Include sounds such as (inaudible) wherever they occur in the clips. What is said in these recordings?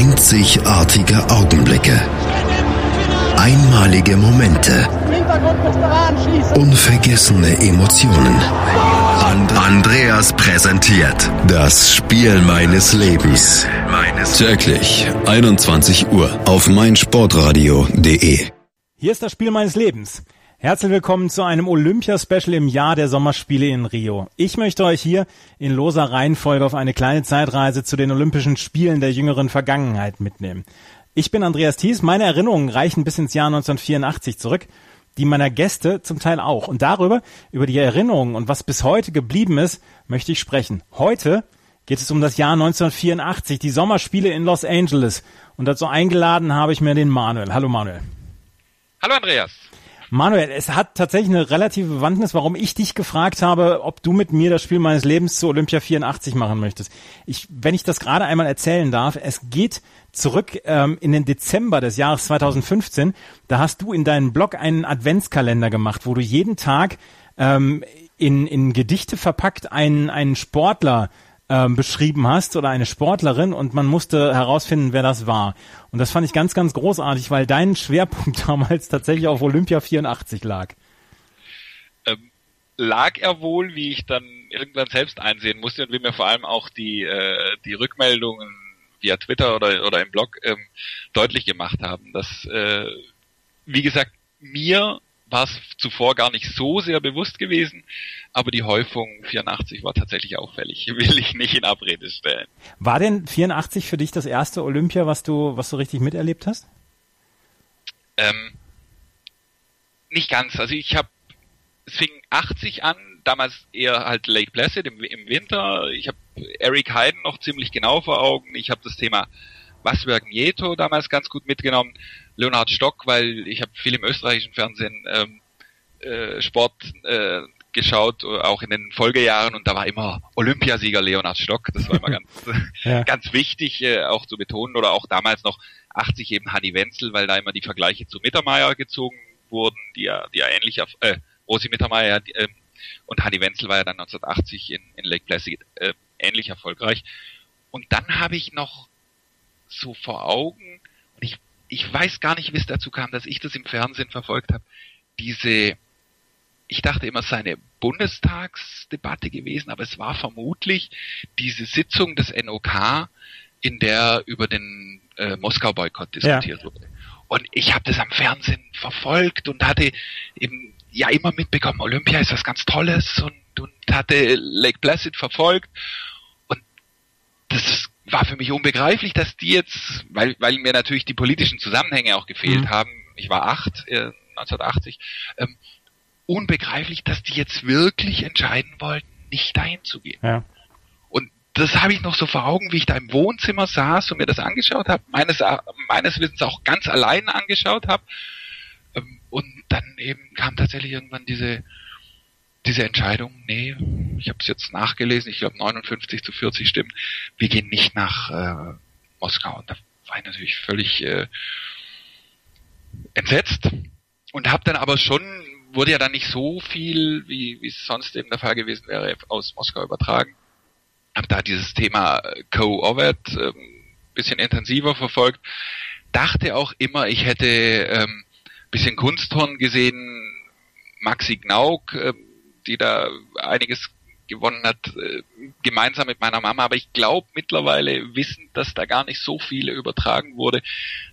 Einzigartige Augenblicke. Einmalige Momente. Unvergessene Emotionen. And Andreas präsentiert das Spiel meines Lebens. Täglich 21 Uhr auf meinsportradio.de. Hier ist das Spiel meines Lebens. Herzlich willkommen zu einem Olympia-Special im Jahr der Sommerspiele in Rio. Ich möchte euch hier in loser Reihenfolge auf eine kleine Zeitreise zu den Olympischen Spielen der jüngeren Vergangenheit mitnehmen. Ich bin Andreas Thies, meine Erinnerungen reichen bis ins Jahr 1984 zurück, die meiner Gäste zum Teil auch. Und darüber, über die Erinnerungen und was bis heute geblieben ist, möchte ich sprechen. Heute geht es um das Jahr 1984, die Sommerspiele in Los Angeles. Und dazu eingeladen habe ich mir den Manuel. Hallo Manuel. Hallo Andreas. Manuel, es hat tatsächlich eine relative Bewandtnis, warum ich dich gefragt habe, ob du mit mir das Spiel meines Lebens zu Olympia 84 machen möchtest. Ich, wenn ich das gerade einmal erzählen darf, es geht zurück ähm, in den Dezember des Jahres 2015. Da hast du in deinem Blog einen Adventskalender gemacht, wo du jeden Tag ähm, in, in Gedichte verpackt einen, einen Sportler ähm, beschrieben hast oder eine Sportlerin und man musste herausfinden, wer das war. Und das fand ich ganz, ganz großartig, weil dein Schwerpunkt (laughs) damals tatsächlich auf Olympia 84 lag. Ähm, lag er wohl, wie ich dann irgendwann selbst einsehen musste und wie mir vor allem auch die, äh, die Rückmeldungen via Twitter oder, oder im Blog ähm, deutlich gemacht haben, dass, äh, wie gesagt, mir war es zuvor gar nicht so sehr bewusst gewesen, aber die Häufung 84 war tatsächlich auffällig. (laughs) Will ich nicht in Abrede stellen. War denn 84 für dich das erste Olympia, was du, was du richtig miterlebt hast? Ähm, nicht ganz. Also ich habe, es fing 80 an, damals eher halt Lake Placid im, im Winter. Ich habe Eric Hayden noch ziemlich genau vor Augen. Ich habe das Thema Wasberg Nieto damals ganz gut mitgenommen. Leonhard Stock, weil ich habe viel im österreichischen Fernsehen ähm, äh, Sport äh, geschaut, auch in den Folgejahren und da war immer Olympiasieger Leonhard Stock. Das war immer (laughs) ganz, ja. ganz wichtig äh, auch zu betonen oder auch damals noch 80 eben Hanni Wenzel, weil da immer die Vergleiche zu Mittermeier gezogen wurden, die ja, die ja ähnlich, äh, Rosi Mittermeier äh, und Hanni Wenzel war ja dann 1980 in, in Lake Placid äh, ähnlich erfolgreich. Und dann habe ich noch so vor Augen, und ich, ich weiß gar nicht, wie es dazu kam, dass ich das im Fernsehen verfolgt habe, diese, ich dachte immer, es sei eine Bundestagsdebatte gewesen, aber es war vermutlich diese Sitzung des NOK, in der über den äh, Moskau-Boykott diskutiert ja. wurde. Und ich habe das am Fernsehen verfolgt und hatte eben ja immer mitbekommen, Olympia ist was ganz Tolles und, und hatte Lake Placid verfolgt. Und das war für mich unbegreiflich, dass die jetzt, weil, weil mir natürlich die politischen Zusammenhänge auch gefehlt mhm. haben, ich war acht, äh, 1980, ähm, unbegreiflich, dass die jetzt wirklich entscheiden wollten, nicht dahin zu gehen. Ja. Und das habe ich noch so vor Augen, wie ich da im Wohnzimmer saß und mir das angeschaut habe, meines, meines Wissens auch ganz allein angeschaut habe. Ähm, und dann eben kam tatsächlich irgendwann diese diese Entscheidung, nee, ich habe es jetzt nachgelesen, ich glaube 59 zu 40 Stimmen, wir gehen nicht nach äh, Moskau. Und da war ich natürlich völlig äh, entsetzt und habe dann aber schon, wurde ja dann nicht so viel, wie, wie es sonst eben der Fall gewesen wäre, aus Moskau übertragen. Habe da dieses Thema äh, bisschen intensiver verfolgt. Dachte auch immer, ich hätte ähm, bisschen Kunsthorn gesehen, Maxi Gnauk, äh, die da einiges gewonnen hat, äh, gemeinsam mit meiner Mama. Aber ich glaube mittlerweile, wissen, dass da gar nicht so viele übertragen wurde,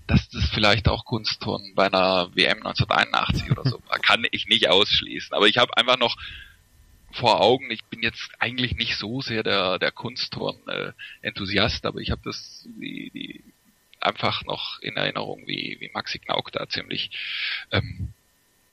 dass das vielleicht auch Kunstturnen bei einer WM 1981 oder so war. Kann ich nicht ausschließen. Aber ich habe einfach noch vor Augen, ich bin jetzt eigentlich nicht so sehr der, der Kunstturn-Enthusiast, aber ich habe das die, die einfach noch in Erinnerung, wie, wie Maxi Knauk da ziemlich ähm,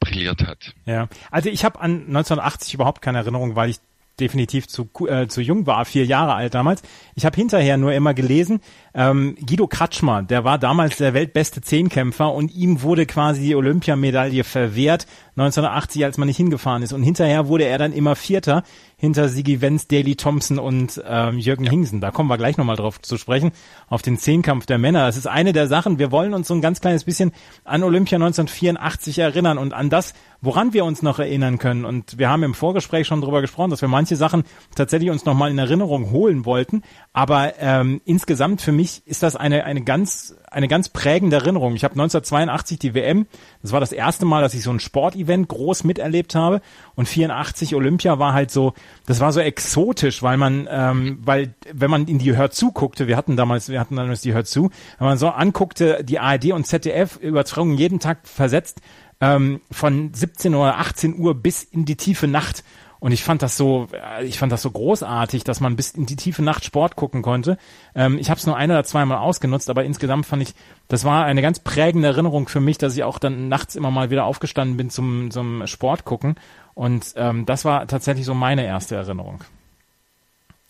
brilliert hat. Ja, also ich habe an 1980 überhaupt keine Erinnerung, weil ich definitiv zu, äh, zu jung war, vier Jahre alt damals. Ich habe hinterher nur immer gelesen, ähm, Guido Kratschmer, der war damals der weltbeste Zehnkämpfer und ihm wurde quasi die Olympiamedaille verwehrt 1980, als man nicht hingefahren ist. Und hinterher wurde er dann immer Vierter hinter Sigi Wenz, Daley Thompson und ähm, Jürgen ja. Hingsen. Da kommen wir gleich nochmal drauf zu sprechen, auf den Zehnkampf der Männer. Das ist eine der Sachen, wir wollen uns so ein ganz kleines bisschen an Olympia 1984 erinnern und an das, woran wir uns noch erinnern können. Und wir haben im Vorgespräch schon drüber gesprochen, dass wir manche Sachen tatsächlich uns nochmal in Erinnerung holen wollten. Aber ähm, insgesamt für mich ist das eine, eine ganz, eine ganz prägende Erinnerung. Ich habe 1982 die WM, das war das erste Mal, dass ich so ein Sportevent groß miterlebt habe. Und 84 Olympia war halt so, das war so exotisch, weil man, ähm, weil wenn man in die Hör zu guckte, wir hatten damals, wir hatten damals die Hör zu, wenn man so anguckte, die ARD und ZDF Übertragungen jeden Tag versetzt, ähm, von 17 oder 18 Uhr bis in die tiefe Nacht. Und ich fand das so, äh, ich fand das so großartig, dass man bis in die tiefe Nacht Sport gucken konnte. Ähm, ich habe es nur ein oder zweimal ausgenutzt, aber insgesamt fand ich, das war eine ganz prägende Erinnerung für mich, dass ich auch dann nachts immer mal wieder aufgestanden bin zum, zum Sport gucken. Und ähm, das war tatsächlich so meine erste Erinnerung.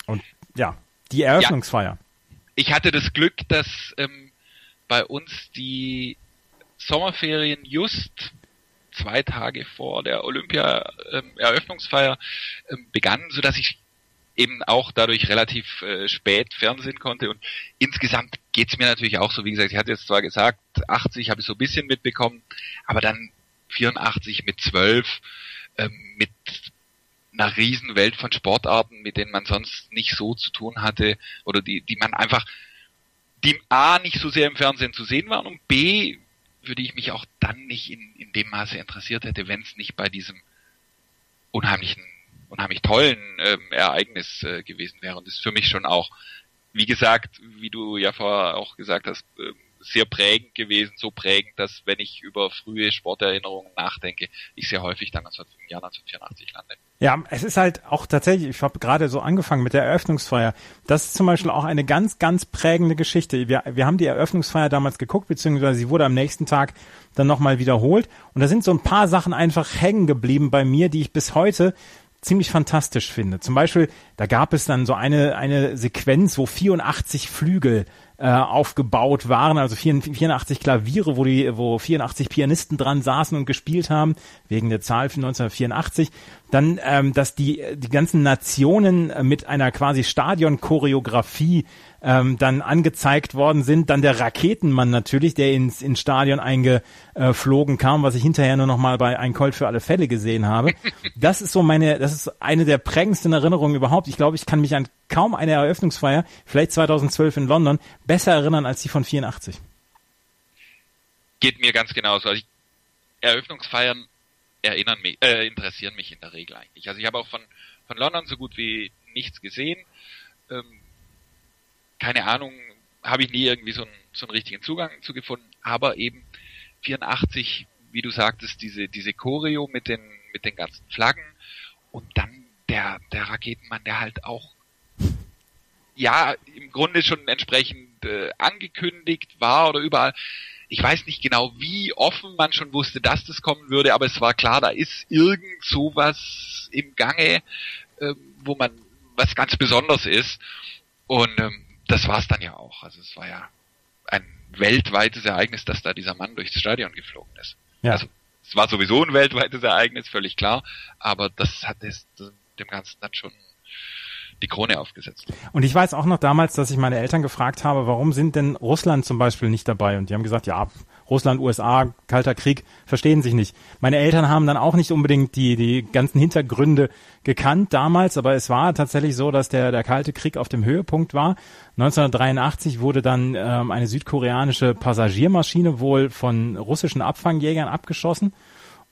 Und ja, die Eröffnungsfeier. Ja, ich hatte das Glück, dass ähm, bei uns die Sommerferien just zwei Tage vor der Olympia-Eröffnungsfeier ähm, begannen, so dass ich eben auch dadurch relativ äh, spät Fernsehen konnte. Und insgesamt geht's mir natürlich auch so, wie gesagt, ich hatte jetzt zwar gesagt, 80 habe ich so ein bisschen mitbekommen, aber dann 84 mit 12, ähm, mit einer Riesenwelt von Sportarten, mit denen man sonst nicht so zu tun hatte oder die, die man einfach, die A nicht so sehr im Fernsehen zu sehen waren und B für die ich mich auch dann nicht in, in dem Maße interessiert hätte, wenn es nicht bei diesem unheimlichen, unheimlich tollen ähm, Ereignis äh, gewesen wäre. Und das ist für mich schon auch, wie gesagt, wie du ja vorher auch gesagt hast, äh, sehr prägend gewesen, so prägend, dass wenn ich über frühe Sporterinnerungen nachdenke, ich sehr häufig dann im Jahr 1984 lande. Ja, es ist halt auch tatsächlich, ich habe gerade so angefangen mit der Eröffnungsfeier. Das ist zum Beispiel auch eine ganz, ganz prägende Geschichte. Wir, wir haben die Eröffnungsfeier damals geguckt, beziehungsweise sie wurde am nächsten Tag dann nochmal wiederholt. Und da sind so ein paar Sachen einfach hängen geblieben bei mir, die ich bis heute ziemlich fantastisch finde. Zum Beispiel, da gab es dann so eine, eine Sequenz, wo 84 Flügel äh, aufgebaut waren, also 84 Klaviere, wo die, wo 84 Pianisten dran saßen und gespielt haben, wegen der Zahl von 1984. Dann, ähm, dass die, die ganzen Nationen äh, mit einer quasi Stadion-Choreografie ähm, dann angezeigt worden sind. Dann der Raketenmann natürlich, der ins, ins Stadion eingeflogen kam, was ich hinterher nur noch mal bei Ein Colt für alle Fälle gesehen habe. (laughs) Das ist so meine, das ist eine der prägendsten Erinnerungen überhaupt. Ich glaube, ich kann mich an kaum eine Eröffnungsfeier, vielleicht 2012 in London, besser erinnern als die von 84. Geht mir ganz genauso. Also ich, Eröffnungsfeiern erinnern mich, äh, interessieren mich in der Regel eigentlich. Also ich habe auch von, von London so gut wie nichts gesehen. Ähm, keine Ahnung, habe ich nie irgendwie so einen, so einen richtigen Zugang zu gefunden, aber eben 84, wie du sagtest, diese, diese Choreo mit den, mit den ganzen Flaggen und dann der, der Raketenmann, der halt auch ja, im Grunde schon entsprechend äh, angekündigt war oder überall. Ich weiß nicht genau, wie offen man schon wusste, dass das kommen würde, aber es war klar, da ist irgend sowas im Gange, äh, wo man was ganz Besonderes ist. Und ähm, das war es dann ja auch. Also es war ja ein weltweites Ereignis, dass da dieser Mann durchs Stadion geflogen ist. Ja. Also es war sowieso ein weltweites Ereignis, völlig klar, aber das hat es dem Ganzen dann schon die Krone aufgesetzt. Und ich weiß auch noch damals, dass ich meine Eltern gefragt habe, warum sind denn Russland zum Beispiel nicht dabei? Und die haben gesagt, ja, Russland, USA, Kalter Krieg, verstehen sich nicht. Meine Eltern haben dann auch nicht unbedingt die, die ganzen Hintergründe gekannt damals, aber es war tatsächlich so, dass der, der Kalte Krieg auf dem Höhepunkt war. 1983 wurde dann ähm, eine südkoreanische Passagiermaschine wohl von russischen Abfangjägern abgeschossen.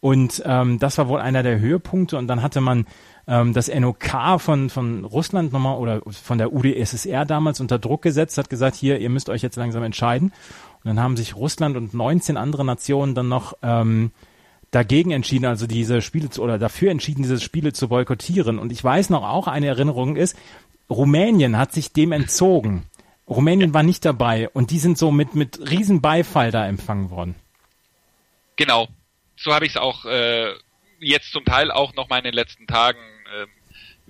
Und ähm, das war wohl einer der Höhepunkte. Und dann hatte man ähm, das NOK von, von Russland nochmal oder von der UdSSR damals unter Druck gesetzt, hat gesagt, hier, ihr müsst euch jetzt langsam entscheiden. Und dann haben sich Russland und 19 andere Nationen dann noch ähm, dagegen entschieden, also diese Spiele zu, oder dafür entschieden, diese Spiele zu boykottieren. Und ich weiß noch auch, eine Erinnerung ist, Rumänien hat sich dem entzogen. Rumänien war nicht dabei und die sind so mit, mit riesen Beifall da empfangen worden. Genau. So habe ich es auch äh, jetzt zum Teil auch noch mal in den letzten Tagen,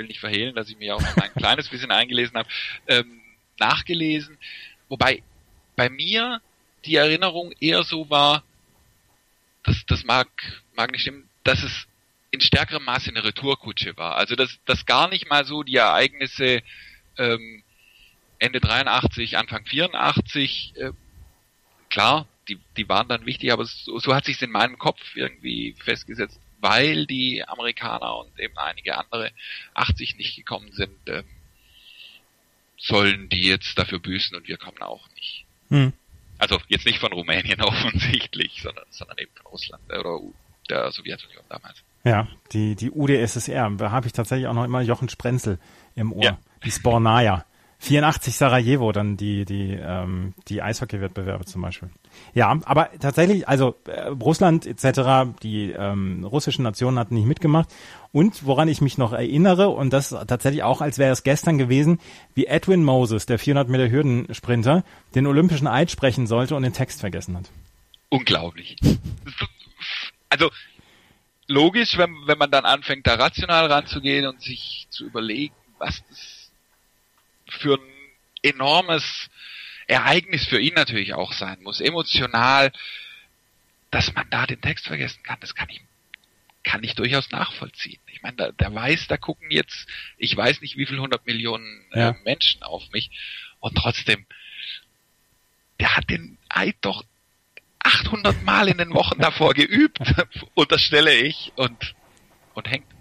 will nicht verhehlen, dass ich mir auch ein kleines bisschen eingelesen habe, ähm, nachgelesen. Wobei bei mir die Erinnerung eher so war, das, das mag, mag nicht stimmen, dass es in stärkerem Maße eine Retourkutsche war. Also dass, dass gar nicht mal so die Ereignisse ähm, Ende 83, Anfang 84, äh, klar, die, die waren dann wichtig, aber so, so hat sich in meinem Kopf irgendwie festgesetzt, weil die Amerikaner und eben einige andere 80 nicht gekommen sind, ähm, sollen die jetzt dafür büßen und wir kommen auch nicht. Hm. Also jetzt nicht von Rumänien (laughs) offensichtlich, sondern, sondern eben von Russland oder der Sowjetunion damals. Ja, die, die UdSSR. Da habe ich tatsächlich auch noch immer Jochen Sprenzel im Ohr. Ja. Die Spornaya. 84 Sarajevo, dann die, die, ähm, die Eishockey-Wettbewerbe zum Beispiel. Ja, aber tatsächlich, also äh, Russland etc., die ähm, russischen Nationen hatten nicht mitgemacht. Und woran ich mich noch erinnere, und das tatsächlich auch, als wäre es gestern gewesen, wie Edwin Moses, der 400 Meter Hürdensprinter, den olympischen Eid sprechen sollte und den Text vergessen hat. Unglaublich. Also logisch, wenn, wenn man dann anfängt, da rational ranzugehen und sich zu überlegen, was das für ein enormes Ereignis für ihn natürlich auch sein muss, emotional, dass man da den Text vergessen kann, das kann ich, kann ich durchaus nachvollziehen. Ich meine, der, der weiß, da gucken jetzt, ich weiß nicht wie viel hundert Millionen äh, ja. Menschen auf mich und trotzdem, der hat den Eid doch 800 Mal in den Wochen davor geübt, (laughs) unterstelle ich, und, und hängt.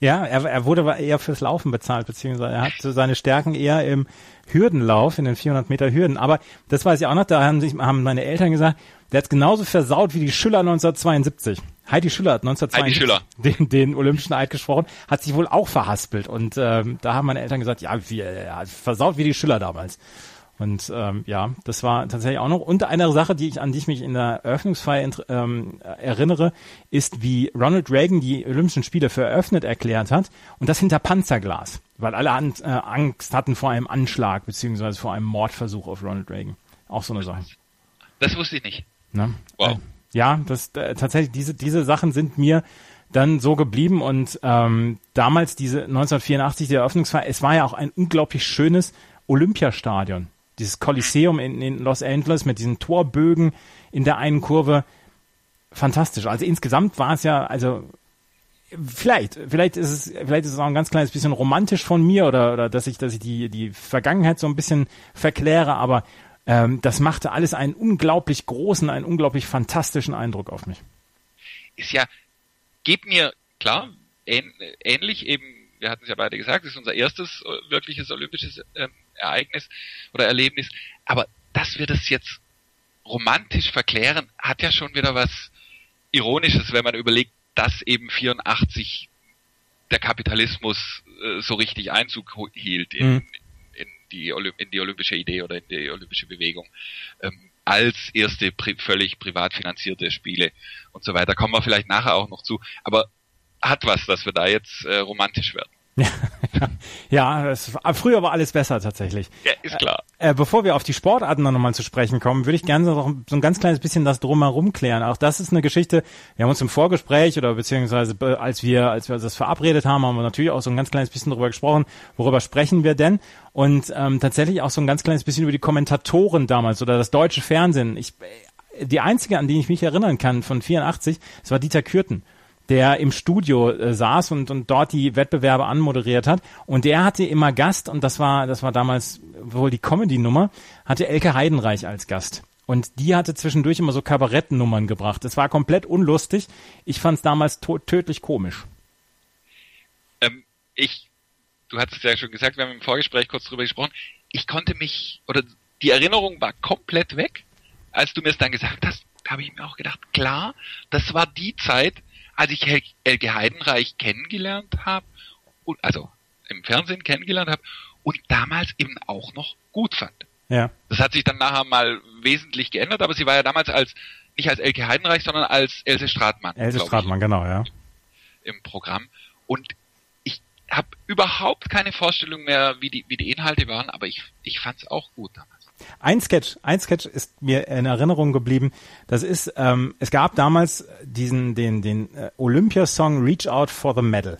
Ja, er, er wurde eher fürs Laufen bezahlt, beziehungsweise er hat seine Stärken eher im Hürdenlauf, in den 400 Meter Hürden. Aber das weiß ich auch noch, da haben, sich, haben meine Eltern gesagt, der hat genauso versaut wie die Schüller 1972. Heidi Schüller hat 1972 Schüller. Den, den Olympischen Eid gesprochen, hat sich wohl auch verhaspelt. Und ähm, da haben meine Eltern gesagt, ja, wie, ja, versaut wie die Schüller damals. Und ähm, ja, das war tatsächlich auch noch. Und eine Sache, die ich an die ich mich in der Eröffnungsfeier ähm, erinnere, ist, wie Ronald Reagan die Olympischen Spiele für eröffnet erklärt hat und das hinter Panzerglas, weil alle an, äh, Angst hatten vor einem Anschlag beziehungsweise vor einem Mordversuch auf Ronald Reagan. Auch so eine Sache. Das wusste ich nicht. Ne? Wow. Äh, ja, das äh, tatsächlich diese diese Sachen sind mir dann so geblieben und ähm, damals diese 1984 die Eröffnungsfeier, es war ja auch ein unglaublich schönes Olympiastadion dieses Kolosseum in, in Los Angeles mit diesen Torbögen in der einen Kurve. Fantastisch. Also insgesamt war es ja, also vielleicht, vielleicht ist es, vielleicht ist es auch ein ganz kleines bisschen romantisch von mir oder, oder dass ich, dass ich die, die Vergangenheit so ein bisschen verkläre, aber ähm, das machte alles einen unglaublich großen, einen unglaublich fantastischen Eindruck auf mich. Ist ja, geht mir klar, ähnlich eben, wir hatten es ja beide gesagt, es ist unser erstes äh, wirkliches olympisches ähm, Ereignis oder Erlebnis. Aber dass wir das jetzt romantisch verklären, hat ja schon wieder was Ironisches, wenn man überlegt, dass eben 84 der Kapitalismus äh, so richtig Einzug hielt in, mhm. in, die, in die olympische Idee oder in die olympische Bewegung. Ähm, als erste pri völlig privat finanzierte Spiele und so weiter. Kommen wir vielleicht nachher auch noch zu. Aber hat was, dass wir da jetzt äh, romantisch werden. (laughs) ja, es, früher war alles besser tatsächlich. Ja, ist klar. Äh, äh, bevor wir auf die Sportarten noch mal zu sprechen kommen, würde ich gerne noch so ein ganz kleines bisschen das drumherum klären. Auch das ist eine Geschichte. Wir haben uns im Vorgespräch oder beziehungsweise als wir als wir das verabredet haben, haben wir natürlich auch so ein ganz kleines bisschen darüber gesprochen. Worüber sprechen wir denn? Und ähm, tatsächlich auch so ein ganz kleines bisschen über die Kommentatoren damals oder das deutsche Fernsehen. Ich die einzige, an die ich mich erinnern kann von 84, das war Dieter Kürten der im Studio äh, saß und, und dort die Wettbewerbe anmoderiert hat. Und der hatte immer Gast, und das war, das war damals wohl die Comedy-Nummer, hatte Elke Heidenreich als Gast. Und die hatte zwischendurch immer so Kabarettnummern gebracht. Es war komplett unlustig. Ich fand es damals tödlich komisch. Ähm, ich, du hattest es ja schon gesagt, wir haben im Vorgespräch kurz drüber gesprochen. Ich konnte mich, oder die Erinnerung war komplett weg. Als du mir es dann gesagt hast, habe ich mir auch gedacht, klar, das war die Zeit, als ich Elke Heidenreich kennengelernt habe, also im Fernsehen kennengelernt habe und damals eben auch noch gut fand. Ja. Das hat sich dann nachher mal wesentlich geändert, aber sie war ja damals als nicht als Elke Heidenreich, sondern als Else Stratmann. Else Stratmann, genau, ja. Im Programm. Und ich habe überhaupt keine Vorstellung mehr, wie die, wie die Inhalte waren, aber ich, ich fand es auch gut damals. Ein Sketch, ein Sketch ist mir in Erinnerung geblieben. Das ist, ähm, es gab damals diesen, den, den äh, Olympia-Song Reach Out for the Medal.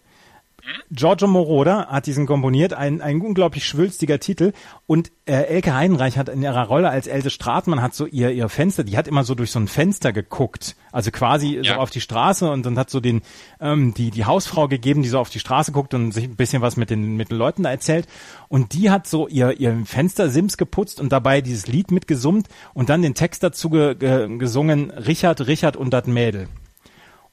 Giorgio Moroder hat diesen komponiert, ein, ein unglaublich schwülstiger Titel. Und äh, Elke Heidenreich hat in ihrer Rolle als Else Stratmann hat so ihr ihr Fenster, die hat immer so durch so ein Fenster geguckt, also quasi Ja. so auf die Straße und dann hat so den ähm, die die Hausfrau gegeben, die so auf die Straße guckt und sich ein bisschen was mit den mit den Leuten da erzählt. Und die hat so ihr ihr Fenstersims geputzt und dabei dieses Lied mitgesummt und dann den Text dazu ge, ge, gesungen: Richard, Richard und dat Mädel.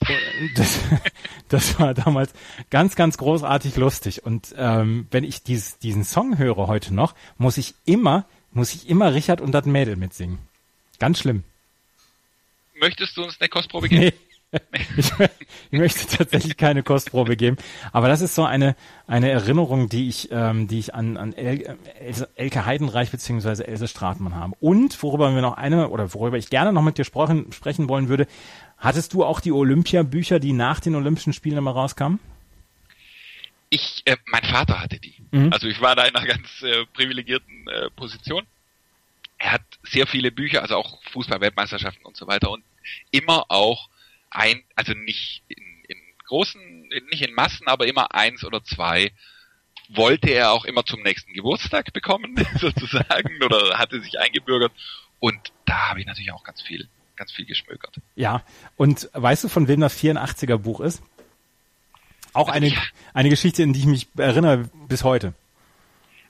Und das, (laughs) das war damals ganz, ganz großartig lustig. Und ähm, wenn ich dies, diesen Song höre heute noch, muss ich immer, muss ich immer Richard und das Mädel mitsingen. Ganz schlimm. Möchtest du uns eine Kostprobe geben? Nee. (laughs) Ich, ich möchte tatsächlich keine Kostprobe geben, aber das ist so eine eine Erinnerung, die ich ähm, die ich an an El, Else, Elke Heidenreich beziehungsweise Else Stratmann habe. Und worüber wir noch eine oder worüber ich gerne noch mit dir sprechen sprechen wollen würde, hattest du auch die Olympia-Bücher, die nach den Olympischen Spielen immer rauskamen? Ich, äh, mein Vater hatte die. Mhm. Also ich war da in einer ganz äh, privilegierten äh, Position. Er hat sehr viele Bücher, also auch Fußball-Weltmeisterschaften und so weiter und immer auch ein, also nicht in, in großen, nicht in Massen, aber immer eins oder zwei wollte er auch immer zum nächsten Geburtstag bekommen, (laughs) sozusagen, oder hatte sich eingebürgert. Und da habe ich natürlich auch ganz viel, ganz viel geschmökert. Ja, und weißt du, von wem das 84er Buch ist? Auch eine, Ja. eine Geschichte, in die ich mich erinnere bis heute.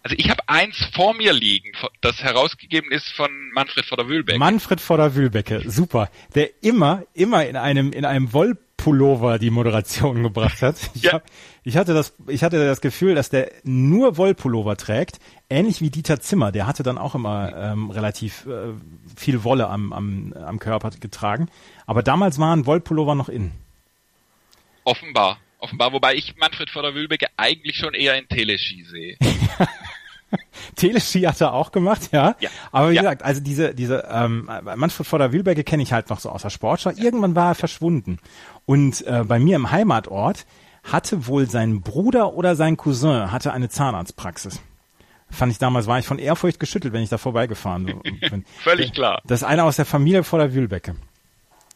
Also ich habe eins vor mir liegen, das herausgegeben ist von Manfred von der Wühlbeck. Manfred vor der Wühlbecke, super. Der immer, immer in einem, in einem Wollpullover die Moderation (laughs) gebracht hat. Ich, Ja. hab, ich hatte das, ich hatte das Gefühl, dass der nur Wollpullover trägt, ähnlich wie Dieter Zimmer. Der hatte dann auch immer ähm, relativ äh, viel Wolle am, am, am Körper getragen. Aber damals waren Wollpullover noch in. Offenbar. Offenbar, wobei ich Manfred von der Wühlbecke eigentlich schon eher in Teleski sehe. (laughs) Teleski hat er auch gemacht, ja. Ja. Aber wie Ja. gesagt, also diese, diese ähm, Manfred vor der Wühlberge kenne ich halt noch so aus der Sportschau. Irgendwann war er verschwunden. Und äh, bei mir im Heimatort hatte wohl sein Bruder oder sein Cousin hatte eine Zahnarztpraxis. Fand ich damals, war ich von Ehrfurcht geschüttelt, wenn ich da vorbeigefahren bin. (laughs) Völlig klar. Das ist einer aus der Familie vor der Wühlbecke.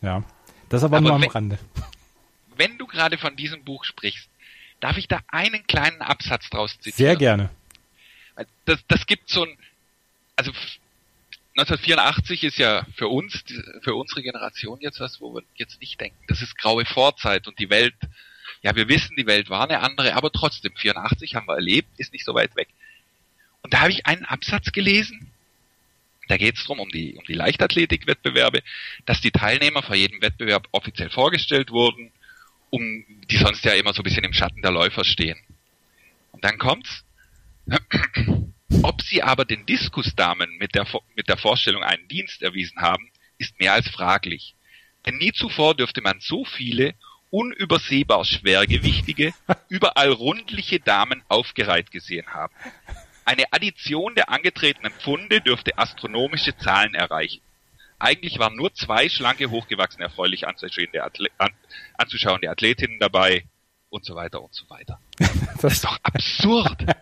Ja. Das aber, Aber nur am wenn- Rande. (laughs) Wenn du gerade von diesem Buch sprichst, darf ich da einen kleinen Absatz draus zitieren? Sehr gerne. Das, das gibt so ein, also f- 1984 ist ja für uns, für unsere Generation jetzt was, wo wir jetzt nicht denken. Das ist graue Vorzeit und die Welt, ja, wir wissen, die Welt war eine andere, aber trotzdem, 84 haben wir erlebt, ist nicht so weit weg. Und da habe ich einen Absatz gelesen, da geht es darum, um die, um die Leichtathletikwettbewerbe, dass die Teilnehmer vor jedem Wettbewerb offiziell vorgestellt wurden, um die sonst ja immer so ein bisschen im Schatten der Läufer stehen. Und dann kommt's. (clears throat) Ob sie aber den Diskusdamen mit der, mit der Vorstellung einen Dienst erwiesen haben, ist mehr als fraglich. Denn nie zuvor dürfte man so viele unübersehbar schwergewichtige, (laughs) überall rundliche Damen aufgereiht gesehen haben. Eine Addition der angetretenen Pfunde dürfte astronomische Zahlen erreichen. Eigentlich waren nur zwei schlanke, hochgewachsene, erfreulich anzuschauende, Athle an, anzuschauende Athletinnen dabei und so weiter und so weiter. (laughs) Das ist doch absurd. (laughs)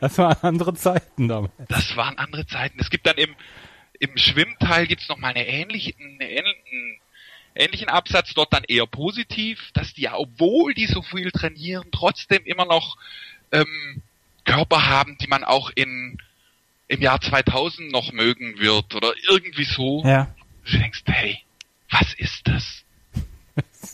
Das waren andere Zeiten damals. Das waren andere Zeiten. Es gibt dann im, im Schwimmteil gibt's noch mal eine ähnliche, einen ähnlichen, ähnlichen Absatz, dort dann eher positiv, dass die, ja, obwohl die so viel trainieren, trotzdem immer noch ähm, Körper haben, die man auch in im Jahr 2000 noch mögen wird oder irgendwie so. Ja. Du denkst, hey, was ist das?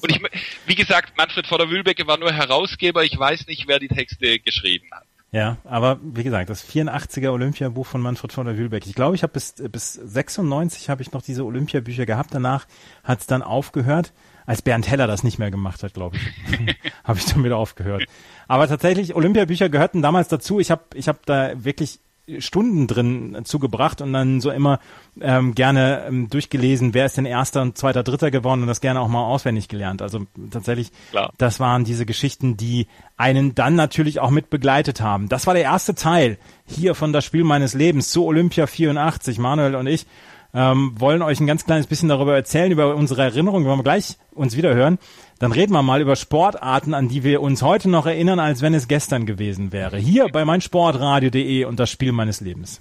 Und ich, wie gesagt, Manfred von der Wühlbecke war nur Herausgeber. Ich weiß nicht, wer die Texte geschrieben hat. Ja, aber wie gesagt, das 84er Olympiabuch von Manfred von der Wühlbeck. Ich glaube, ich habe bis bis 96 habe ich noch diese Olympiabücher gehabt. Danach hat es dann aufgehört, als Bernd Heller das nicht mehr gemacht hat, glaube ich. (laughs) habe ich damit aufgehört. Aber tatsächlich Olympiabücher gehörten damals dazu. Ich habe ich habe da wirklich Stunden drin zugebracht und dann so immer ähm, gerne ähm, durchgelesen, wer ist denn erster und zweiter, dritter geworden und das gerne auch mal auswendig gelernt. Also tatsächlich, Klar. das waren diese Geschichten, die einen dann natürlich auch mit begleitet haben. Das war der erste Teil hier von das Spiel meines Lebens zu Olympia 84. Manuel und ich ähm, wollen euch ein ganz kleines bisschen darüber erzählen, über unsere Erinnerungen, wenn wir gleich uns wieder hören. Dann reden wir mal über Sportarten, an die wir uns heute noch erinnern, als wenn es gestern gewesen wäre. Hier bei meinsportradio.de und das Spiel meines Lebens.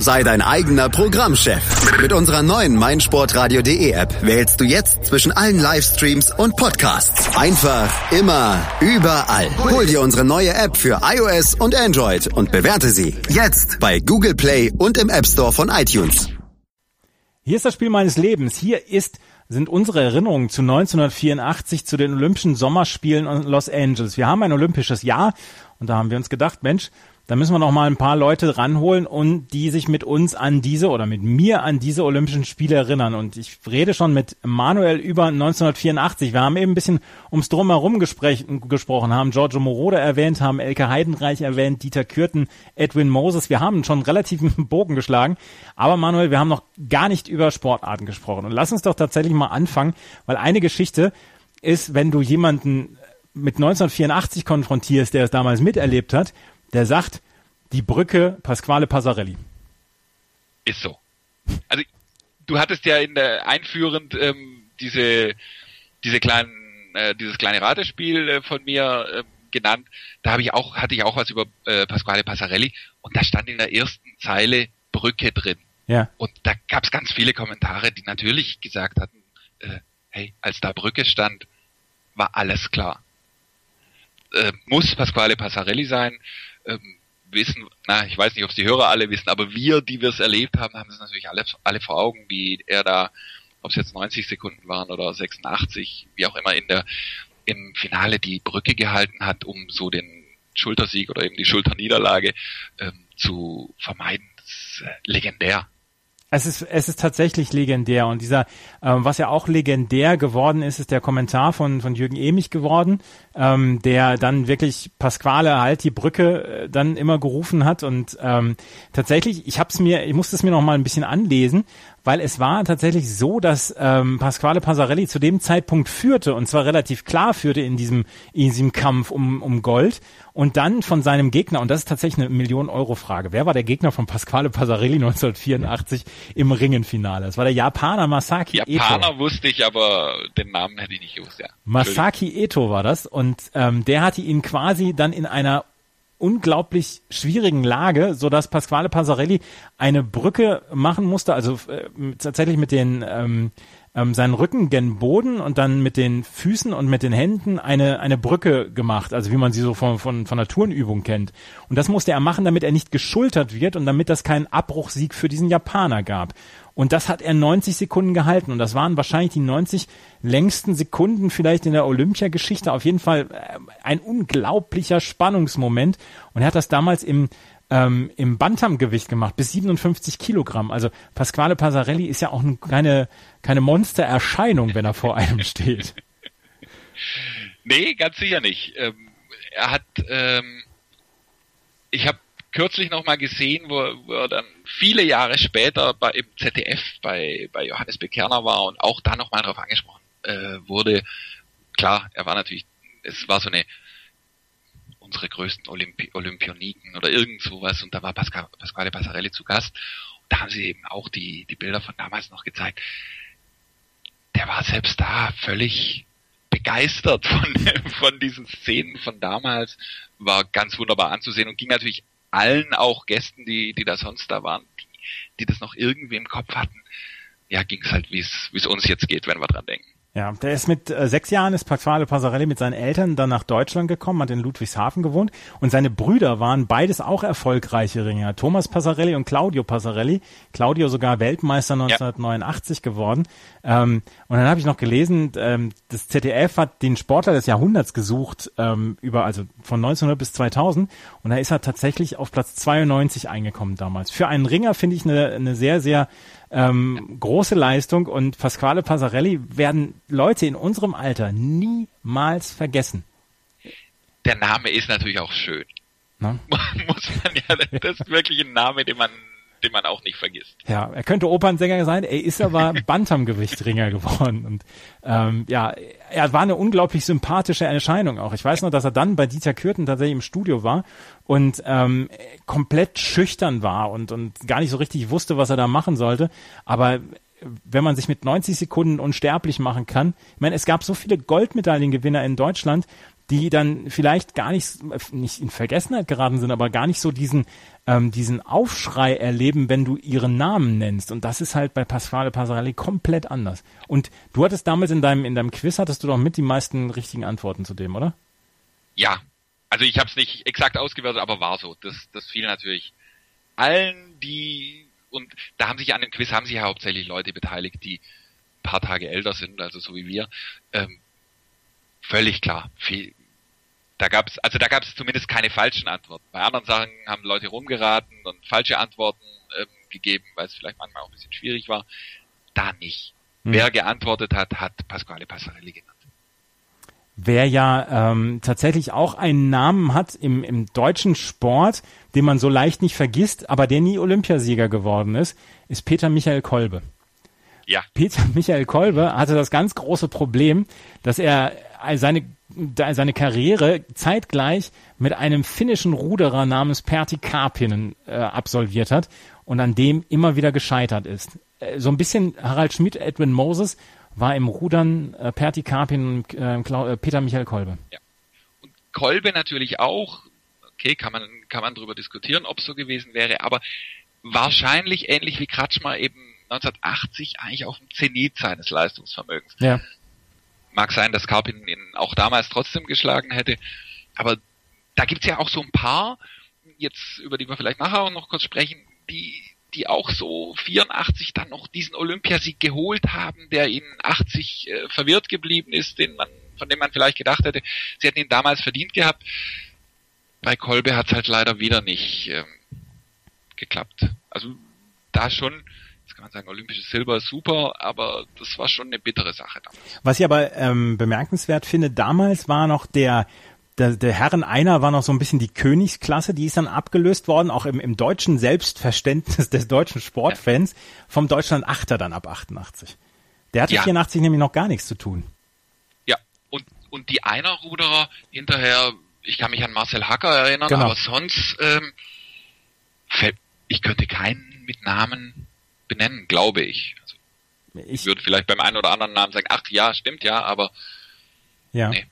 Sei dein eigener Programmchef. Mit unserer neuen meinsportradio.de App wählst du jetzt zwischen allen Livestreams und Podcasts. Einfach, immer, überall. Hol dir unsere neue App für iOS und Android und bewerte sie jetzt bei Google Play und im App Store von iTunes. Hier ist das Spiel meines Lebens. Hier ist sind unsere Erinnerungen zu 1984 zu den Olympischen Sommerspielen in Los Angeles. Wir haben ein olympisches Jahr und da haben wir uns gedacht, Mensch, da müssen wir noch mal ein paar Leute ranholen und die sich mit uns an diese oder mit mir an diese Olympischen Spiele erinnern. Und ich rede schon mit Manuel über 1984. Wir haben eben ein bisschen ums Drumherum gesprochen, haben Giorgio Moroder erwähnt, haben Elke Heidenreich erwähnt, Dieter Kürten, Edwin Moses. Wir haben schon relativ (laughs) einen Bogen geschlagen. Aber Manuel, wir haben noch gar nicht über Sportarten gesprochen. Und lass uns doch tatsächlich mal anfangen, weil eine Geschichte ist, wenn du jemanden mit 1984 konfrontierst, der es damals miterlebt hat, der sagt, die Brücke Pasquale Passarelli. Ist so. Also du hattest ja in der einführend ähm, diese diese kleinen äh, dieses kleine Ratespiel äh, von mir äh, genannt. Da habe ich auch hatte ich auch was über äh, Pasquale Passarelli und da stand in der ersten Zeile Brücke drin. Ja. Und da gab es ganz viele Kommentare, die natürlich gesagt hatten, äh, hey, als da Brücke stand, war alles klar. Äh, muss Pasquale Passarelli sein ähm, wissen, na, ich weiß nicht, ob es die Hörer alle wissen, aber wir, die wir es erlebt haben, haben es natürlich alle, alle vor Augen, wie er da, ob es jetzt 90 Sekunden waren oder 86, wie auch immer in der, im Finale die Brücke gehalten hat, um so den Schultersieg oder eben die Schulterniederlage ähm, zu vermeiden. Das ist äh, legendär. Es ist, es ist tatsächlich legendär und dieser, ähm, was ja auch legendär geworden ist, ist der Kommentar von, von Jürgen Emich geworden, ähm, der dann wirklich Pasquale halt die Brücke äh, dann immer gerufen hat und ähm, tatsächlich, ich hab's mir, ich musste es mir noch mal ein bisschen anlesen, weil es war tatsächlich so, dass ähm, Pasquale Passarelli zu dem Zeitpunkt führte und zwar relativ klar führte in diesem in diesem Kampf um um Gold und dann von seinem Gegner und das ist tatsächlich eine Million Euro Frage. Wer war der Gegner von Pasquale Passarelli 1984 (laughs) im Ringenfinale? Das war der Japaner Masaki Japaner Eto. Japaner wusste ich, aber den Namen hätte ich nicht gewusst. Ja. Masaki Eto war das und ähm, der hatte ihn quasi dann in einer unglaublich schwierigen Lage, so dass Pasquale Passarelli eine Brücke machen musste, also äh, tatsächlich mit den ähm, ähm, seinen Rücken gen Boden und dann mit den Füßen und mit den Händen eine, eine Brücke gemacht, also wie man sie so von, von, von der Turnübung kennt. Und das musste er machen, damit er nicht geschultert wird und damit das keinen Abbruchsieg für diesen Japaner gab. Und das hat er 90 Sekunden gehalten. Und das waren wahrscheinlich die 90 längsten Sekunden vielleicht in der Olympiageschichte. Auf jeden Fall äh, ein unglaublicher Spannungsmoment. Und er hat das damals im ähm, im Bantamgewicht gemacht, bis 57 Kilogramm. Also Pasquale Passarelli ist ja auch keine, keine Monstererscheinung, wenn er vor einem (laughs) steht. Nee, ganz sicher nicht. Ähm, er hat, ähm, ich habe kürzlich noch mal gesehen, wo, wo er dann viele Jahre später bei, im ZDF bei, bei Johannes Bekerner war und auch da noch mal darauf angesprochen äh, wurde. Klar, er war natürlich, es war so eine unsere größten Olympi Olympioniken oder irgend sowas und da war Pascal, Pasquale Passarelli zu Gast. Und da haben sie eben auch die, die Bilder von damals noch gezeigt. Der war selbst da völlig begeistert von, (laughs) von diesen Szenen von damals, war ganz wunderbar anzusehen und ging natürlich allen auch Gästen, die, die da sonst da waren, die, die das noch irgendwie im Kopf hatten, ja, ging es halt, wie es uns jetzt geht, wenn wir dran denken. Ja, der ist mit äh, sechs Jahren ist Pasquale Passarelli mit seinen Eltern dann nach Deutschland gekommen, hat in Ludwigshafen gewohnt und seine Brüder waren beides auch erfolgreiche Ringer. Thomas Passarelli und Claudio Passarelli. Claudio sogar Weltmeister 1989 ja. geworden. Ähm, und dann habe ich noch gelesen, ähm, das ZDF hat den Sportler des Jahrhunderts gesucht, ähm, über also von 1900 bis 2000 und da ist er tatsächlich auf Platz 92 eingekommen damals. Für einen Ringer finde ich eine, eine sehr, sehr ähm, große Leistung und Pasquale Passarelli werden Leute in unserem Alter niemals vergessen. Der Name ist natürlich auch schön. Na? Muss man ja, das ist wirklich ein Name, den man den man auch nicht vergisst. Ja, er könnte Opernsänger sein, er ist aber (laughs) Bantamgewichtringer geworden. Und ähm, ja, er war eine unglaublich sympathische Erscheinung auch. Ich weiß noch, dass er dann bei Dieter Kürten tatsächlich im Studio war und ähm, komplett schüchtern war und, und gar nicht so richtig wusste, was er da machen sollte. Aber wenn man sich mit 90 Sekunden unsterblich machen kann, ich meine, es gab so viele Goldmedaillengewinner in Deutschland, die dann vielleicht gar nicht, nicht in Vergessenheit geraten sind, aber gar nicht so diesen, ähm, diesen Aufschrei erleben, wenn du ihren Namen nennst. Und das ist halt bei Pasquale Passarelli komplett anders. Und du hattest damals in deinem, in deinem Quiz, hattest du doch mit die meisten richtigen Antworten zu dem, oder? Ja. Also ich habe es nicht exakt ausgewertet, aber war so. Das, das fiel natürlich allen, die und da haben sich an dem Quiz haben sich ja hauptsächlich Leute beteiligt, die paar Tage älter sind, also so wie wir. Ähm, völlig klar. Viel, da gab's, also da gab's zumindest keine falschen Antworten. Bei anderen Sachen haben Leute rumgeraten und falsche Antworten ähm, gegeben, weil es vielleicht manchmal auch ein bisschen schwierig war. Da nicht. Hm. Wer geantwortet hat, hat Pasquale Passarelli genannt. Wer ja ähm, tatsächlich auch einen Namen hat im, im deutschen Sport, den man so leicht nicht vergisst, aber der nie Olympiasieger geworden ist, ist Peter Michael Kolbe. Ja. Peter (laughs) Michael Kolbe hatte das ganz große Problem, dass er seine seine Karriere zeitgleich mit einem finnischen Ruderer namens Pertti Karpinen äh, absolviert hat und an dem immer wieder gescheitert ist. Äh, so ein bisschen Harald Schmidt, Edwin Moses war im Rudern äh, Pertti Karpinen und äh, äh, Peter Michael Kolbe. Ja. Und Kolbe natürlich auch, okay, kann man, kann man drüber diskutieren, ob es so gewesen wäre, aber wahrscheinlich ähnlich wie Kratschmer eben 1980 eigentlich auf dem Zenit seines Leistungsvermögens. Ja. Mag sein, dass Karpin ihn auch damals trotzdem geschlagen hätte, aber da gibt's ja auch so ein paar, jetzt über die wir vielleicht nachher auch noch kurz sprechen, die die auch so 84 dann noch diesen Olympiasieg geholt haben, der ihnen 80 äh, verwirrt geblieben ist, den man, von dem man vielleicht gedacht hätte, sie hätten ihn damals verdient gehabt. Bei Kolbe hat's halt leider wieder nicht ähm, geklappt. Also da schon kann man sagen, olympisches Silber super, aber das war schon eine bittere Sache damals. Was ich aber ähm, bemerkenswert finde, damals war noch der der, der Herren einer war noch so ein bisschen die Königsklasse, die ist dann abgelöst worden, auch im, im deutschen Selbstverständnis des deutschen Sportfans, vom Deutschland Achter dann ab 88. Der hatte ja. 84 nämlich noch gar nichts zu tun. Ja, und, und die Einerruderer hinterher, ich kann mich an Marcel Hacker erinnern, genau. aber sonst, ähm, ich könnte keinen mit Namen benennen, glaube ich. Also, ich würde vielleicht beim einen oder anderen Namen sagen, ach ja, stimmt ja, aber ja. Nee.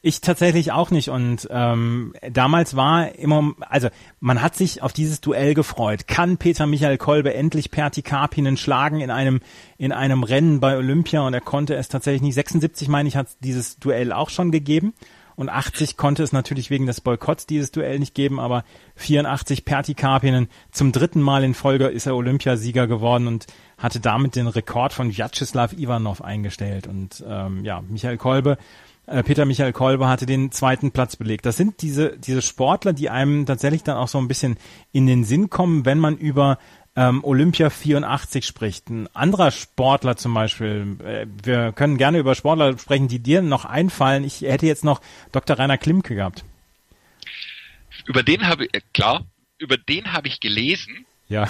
Ich tatsächlich auch nicht und ähm, damals war immer, also man hat sich auf dieses Duell gefreut. Kann Peter Michael Kolbe endlich Perti Karpinen schlagen in einem in einem Rennen bei Olympia und er konnte es tatsächlich nicht. 76 meine ich hat dieses Duell auch schon gegeben und 80 konnte es natürlich wegen des Boykotts dieses Duell nicht geben, aber 84 Perti Karpinen zum dritten Mal in Folge ist er Olympiasieger geworden und hatte damit den Rekord von Vyacheslav Ivanov eingestellt. Und ähm, ja, Michael Kolbe, äh, Peter Michael Kolbe hatte den zweiten Platz belegt. Das sind diese, diese Sportler, die einem tatsächlich dann auch so ein bisschen in den Sinn kommen, wenn man über ähm, Olympia 84 spricht. Ein anderer Sportler zum Beispiel, äh, wir können gerne über Sportler sprechen, die dir noch einfallen. Ich hätte jetzt noch Dr. Rainer Klimke gehabt. Über den habe ich, äh, klar, über den habe ich gelesen, ja.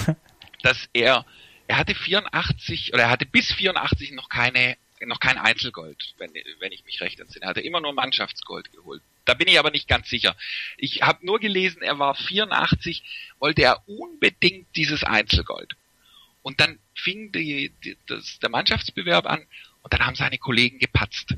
dass er, er hatte 84 oder er hatte bis 84 noch keine noch kein Einzelgold, wenn, wenn ich mich recht entsinne. Er hatte immer nur Mannschaftsgold geholt. Da bin ich aber nicht ganz sicher. Ich habe nur gelesen, er war 84, wollte er unbedingt dieses Einzelgold. Und dann fing die, die, das, der Mannschaftsbewerb an und dann haben seine Kollegen gepatzt.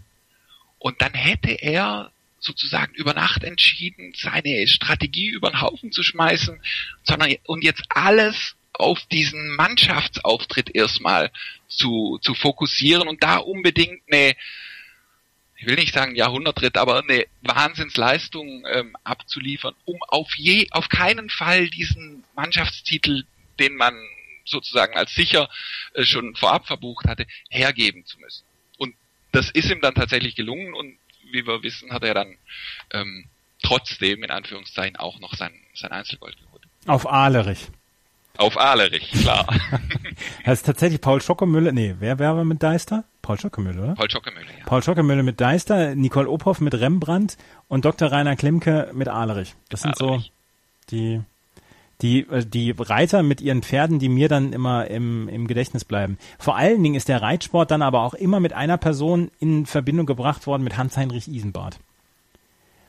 Und dann hätte er sozusagen über Nacht entschieden, seine Strategie über den Haufen zu schmeißen, sondern und jetzt alles auf diesen Mannschaftsauftritt erstmal zu, zu fokussieren und da unbedingt eine ich will nicht sagen Jahrhundertritt, aber eine Wahnsinnsleistung ähm, abzuliefern, um auf je, auf keinen Fall diesen Mannschaftstitel, den man sozusagen als sicher äh, schon vorab verbucht hatte, hergeben zu müssen. Und das ist ihm dann tatsächlich gelungen und wie wir wissen, hat er dann ähm, trotzdem in Anführungszeichen auch noch sein, sein Einzelgold geholt. Auf Ahlerich. Auf Ahlerich, klar. (laughs) das ist tatsächlich Paul Schockemüller, nee, wer wäre mit Deister? Paul Schockemüller, oder? Paul Schockemüller, ja. Paul Schockemüller mit Deister, Nicole Ophoff mit Rembrandt und Dr. Rainer Klimke mit Ahlerich. Das sind Ahlerich. so die, die, äh, die Reiter mit ihren Pferden, die mir dann immer im, im Gedächtnis bleiben. Vor allen Dingen ist der Reitsport dann aber auch immer mit einer Person in Verbindung gebracht worden, mit Hans-Heinrich Isenbart.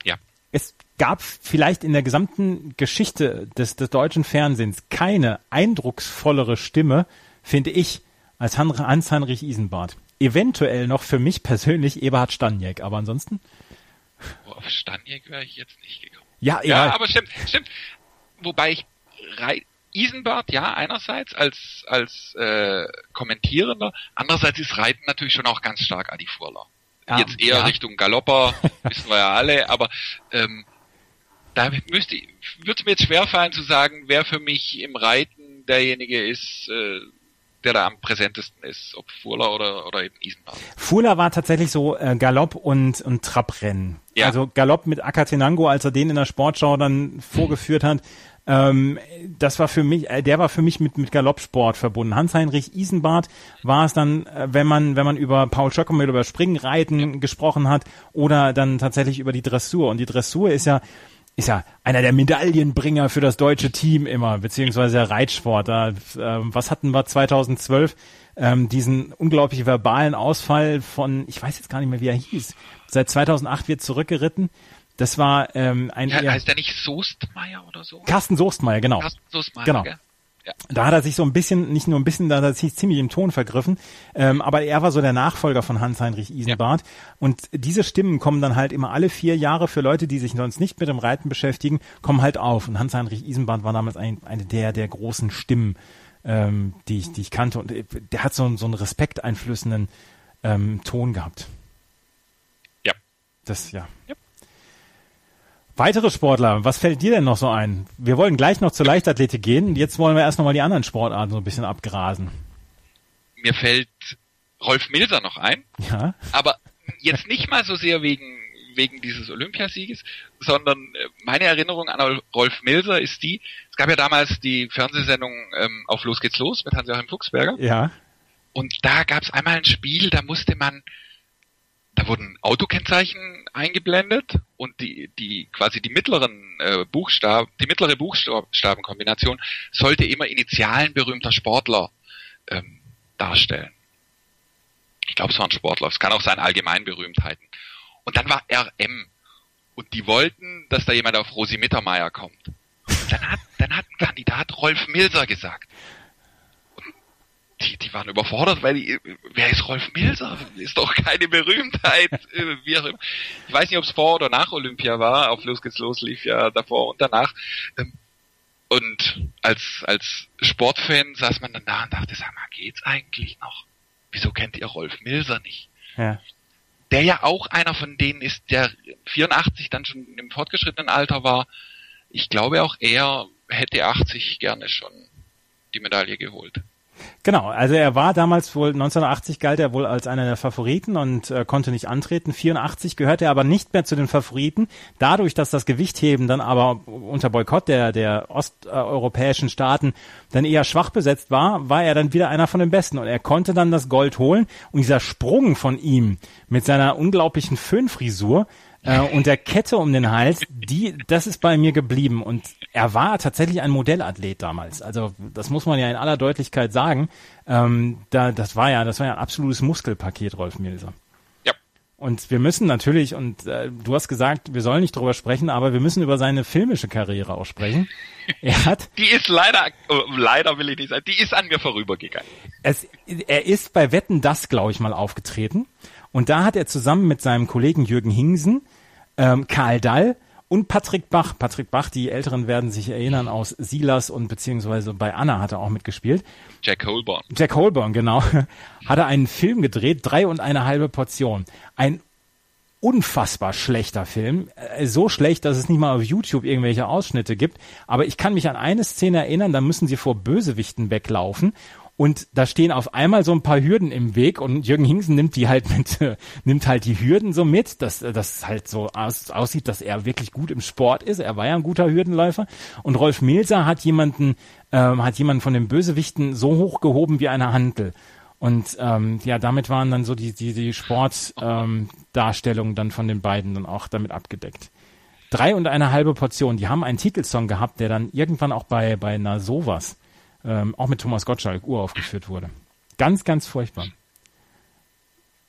Ja. Es gab vielleicht in der gesamten Geschichte des, des deutschen Fernsehens keine eindrucksvollere Stimme, finde ich, als Hans-Heinrich Isenbart. Eventuell noch für mich persönlich Eberhard Staniek, aber ansonsten. Oh, auf Staniek wäre ich jetzt nicht gekommen. Ja, Ja, ja. aber stimmt, stimmt. Wobei ich Rei Isenbart, ja, einerseits als als äh, Kommentierender, andererseits ist Reiten natürlich schon auch ganz stark Adi Furler. Ja, Jetzt eher ja. Richtung Galopper, (laughs) wissen wir ja alle, aber ähm, da müsste würde es mir jetzt schwerfallen zu sagen, wer für mich im Reiten derjenige ist, äh, der da am präsentesten ist, ob Furler oder oder eben Isenbart. Furler war tatsächlich so äh, Galopp und, und Trabrennen. Ja. Also Galopp mit Akatenango, als er den in der Sportschau dann vorgeführt hat. Ähm, das war für mich, äh, der war für mich mit, mit Galoppsport verbunden. Hans-Heinrich Isenbart war es dann, äh, wenn man, wenn man über Paul Schöckermüll, über Springen, Reiten gesprochen hat oder dann tatsächlich über die Dressur. Und die Dressur ist ja, ist ja einer der Medaillenbringer für das deutsche Team immer, beziehungsweise der Reitsport. Da, ähm, was hatten wir 2012? Ähm, diesen unglaublich verbalen Ausfall von, ich weiß jetzt gar nicht mehr, wie er hieß. Seit 2008 wird zurückgeritten. Das war ähm, ein Ja, heißt der nicht Soestmeier oder so? Carsten Soestmeier, genau. Carsten Soestmeier, Genau. gell? Ja. Da hat er sich so ein bisschen, nicht nur ein bisschen, da hat er sich ziemlich im Ton vergriffen, ähm, aber er war so der Nachfolger von Hans-Heinrich Isenbart. Und diese Stimmen kommen dann halt immer alle vier Jahre für Leute, die sich sonst nicht mit dem Reiten beschäftigen, kommen halt auf. Und Hans-Heinrich Isenbart war damals ein, eine der, der großen Stimmen, ähm, die, ich, die ich kannte. Und äh, der hat so, einen- so einen respekteinflößenden ähm, Ton gehabt. Ja. Das, ja. Ja. Weitere Sportler, was fällt dir denn noch so ein? Wir wollen gleich noch zur Leichtathletik gehen. Jetzt wollen wir erst noch mal die anderen Sportarten so ein bisschen abgrasen. Mir fällt Rolf Milser noch ein, Ja, aber jetzt nicht mal so sehr wegen wegen dieses Olympiasieges, sondern äh, meine Erinnerung an Rolf Milser ist die, es gab ja damals die Fernsehsendung ähm, auf Los geht's los mit Hans-Joachim Fuchsberger ja, und da gab es einmal ein Spiel, da musste man, da wurden Autokennzeichen eingeblendet und die, die quasi die mittleren äh, Buchstaben, die mittlere Buchstabenkombination sollte immer Initialen berühmter Sportler ähm, darstellen. Ich glaube, es waren Sportler, es kann auch sein Allgemeinberühmtheiten. Und dann war RM und die wollten, dass da jemand auf Rosi Mittermeier kommt. Und dann hat, dann hat ein Kandidat Rolf Milser gesagt die, waren überfordert, weil die, wer ist Rolf Milser? Ist doch keine Berühmtheit. äh, wie auch immer. Ich weiß nicht, ob es vor oder nach Olympia war. Auf Los geht's los lief ja davor und danach. Ähm, Und als, als Sportfan saß man dann da und dachte, sag mal, geht's eigentlich noch? Wieso kennt ihr Rolf Milser nicht? ja. Der ja auch einer von denen ist, der 84 dann schon im fortgeschrittenen Alter war. Ich glaube auch er hätte 80 gerne schon die Medaille geholt. Genau, also er war damals wohl 1980 galt er wohl als einer der Favoriten und äh, konnte nicht antreten. 84 gehörte er aber nicht mehr zu den Favoriten. Dadurch, dass das Gewichtheben dann aber unter Boykott der der osteuropäischen Staaten dann eher schwach besetzt war, war er dann wieder einer von den Besten und er konnte dann das Gold holen. Und dieser Sprung von ihm mit seiner unglaublichen Föhnfrisur äh, und der Kette um den Hals, die, das ist bei mir geblieben. Und er war tatsächlich ein Modellathlet damals. Also das muss man ja in aller Deutlichkeit sagen. Ähm, da, das war ja, das war ja ein absolutes Muskelpaket, Rolf Milser. Ja. Und wir müssen natürlich, und äh, du hast gesagt, wir sollen nicht drüber sprechen, aber wir müssen über seine filmische Karriere auch sprechen. (laughs) Er hat, Die ist leider, oh, leider will ich nicht sagen, die ist an mir vorübergegangen. es, er ist bei Wetten das, glaube ich, mal aufgetreten. Und da hat er zusammen mit seinem Kollegen Jürgen Hingsen, ähm, Karl Dall und Patrick Bach. Patrick Bach, die Älteren werden sich erinnern, aus Silas und beziehungsweise bei Anna hat er auch mitgespielt. Jack Holborn. Jack Holborn, genau, (laughs) hat er einen Film gedreht, drei und eine halbe Portion. Ein unfassbar schlechter Film. Äh, So schlecht, dass es nicht mal auf YouTube irgendwelche Ausschnitte gibt. Aber ich kann mich an eine Szene erinnern, da müssen sie vor Bösewichten weglaufen. Und da stehen auf einmal so ein paar Hürden im Weg und Jürgen Hingsen nimmt die halt mit, (laughs) nimmt halt die Hürden so mit, dass das halt so aus, aussieht, dass er wirklich gut im Sport ist. Er war ja ein guter Hürdenläufer. Und Rolf Milser hat jemanden, ähm, hat jemanden von den Bösewichten so hochgehoben wie eine Hantel. Und ähm, ja, damit waren dann so die, die, die Sportdarstellungen ähm, dann von den beiden dann auch damit abgedeckt. Drei und eine halbe Portion. Die haben einen Titelsong gehabt, der dann irgendwann auch bei, bei Na sowas, ähm, auch mit Thomas Gottschalk, uraufgeführt wurde. Ganz, ganz furchtbar.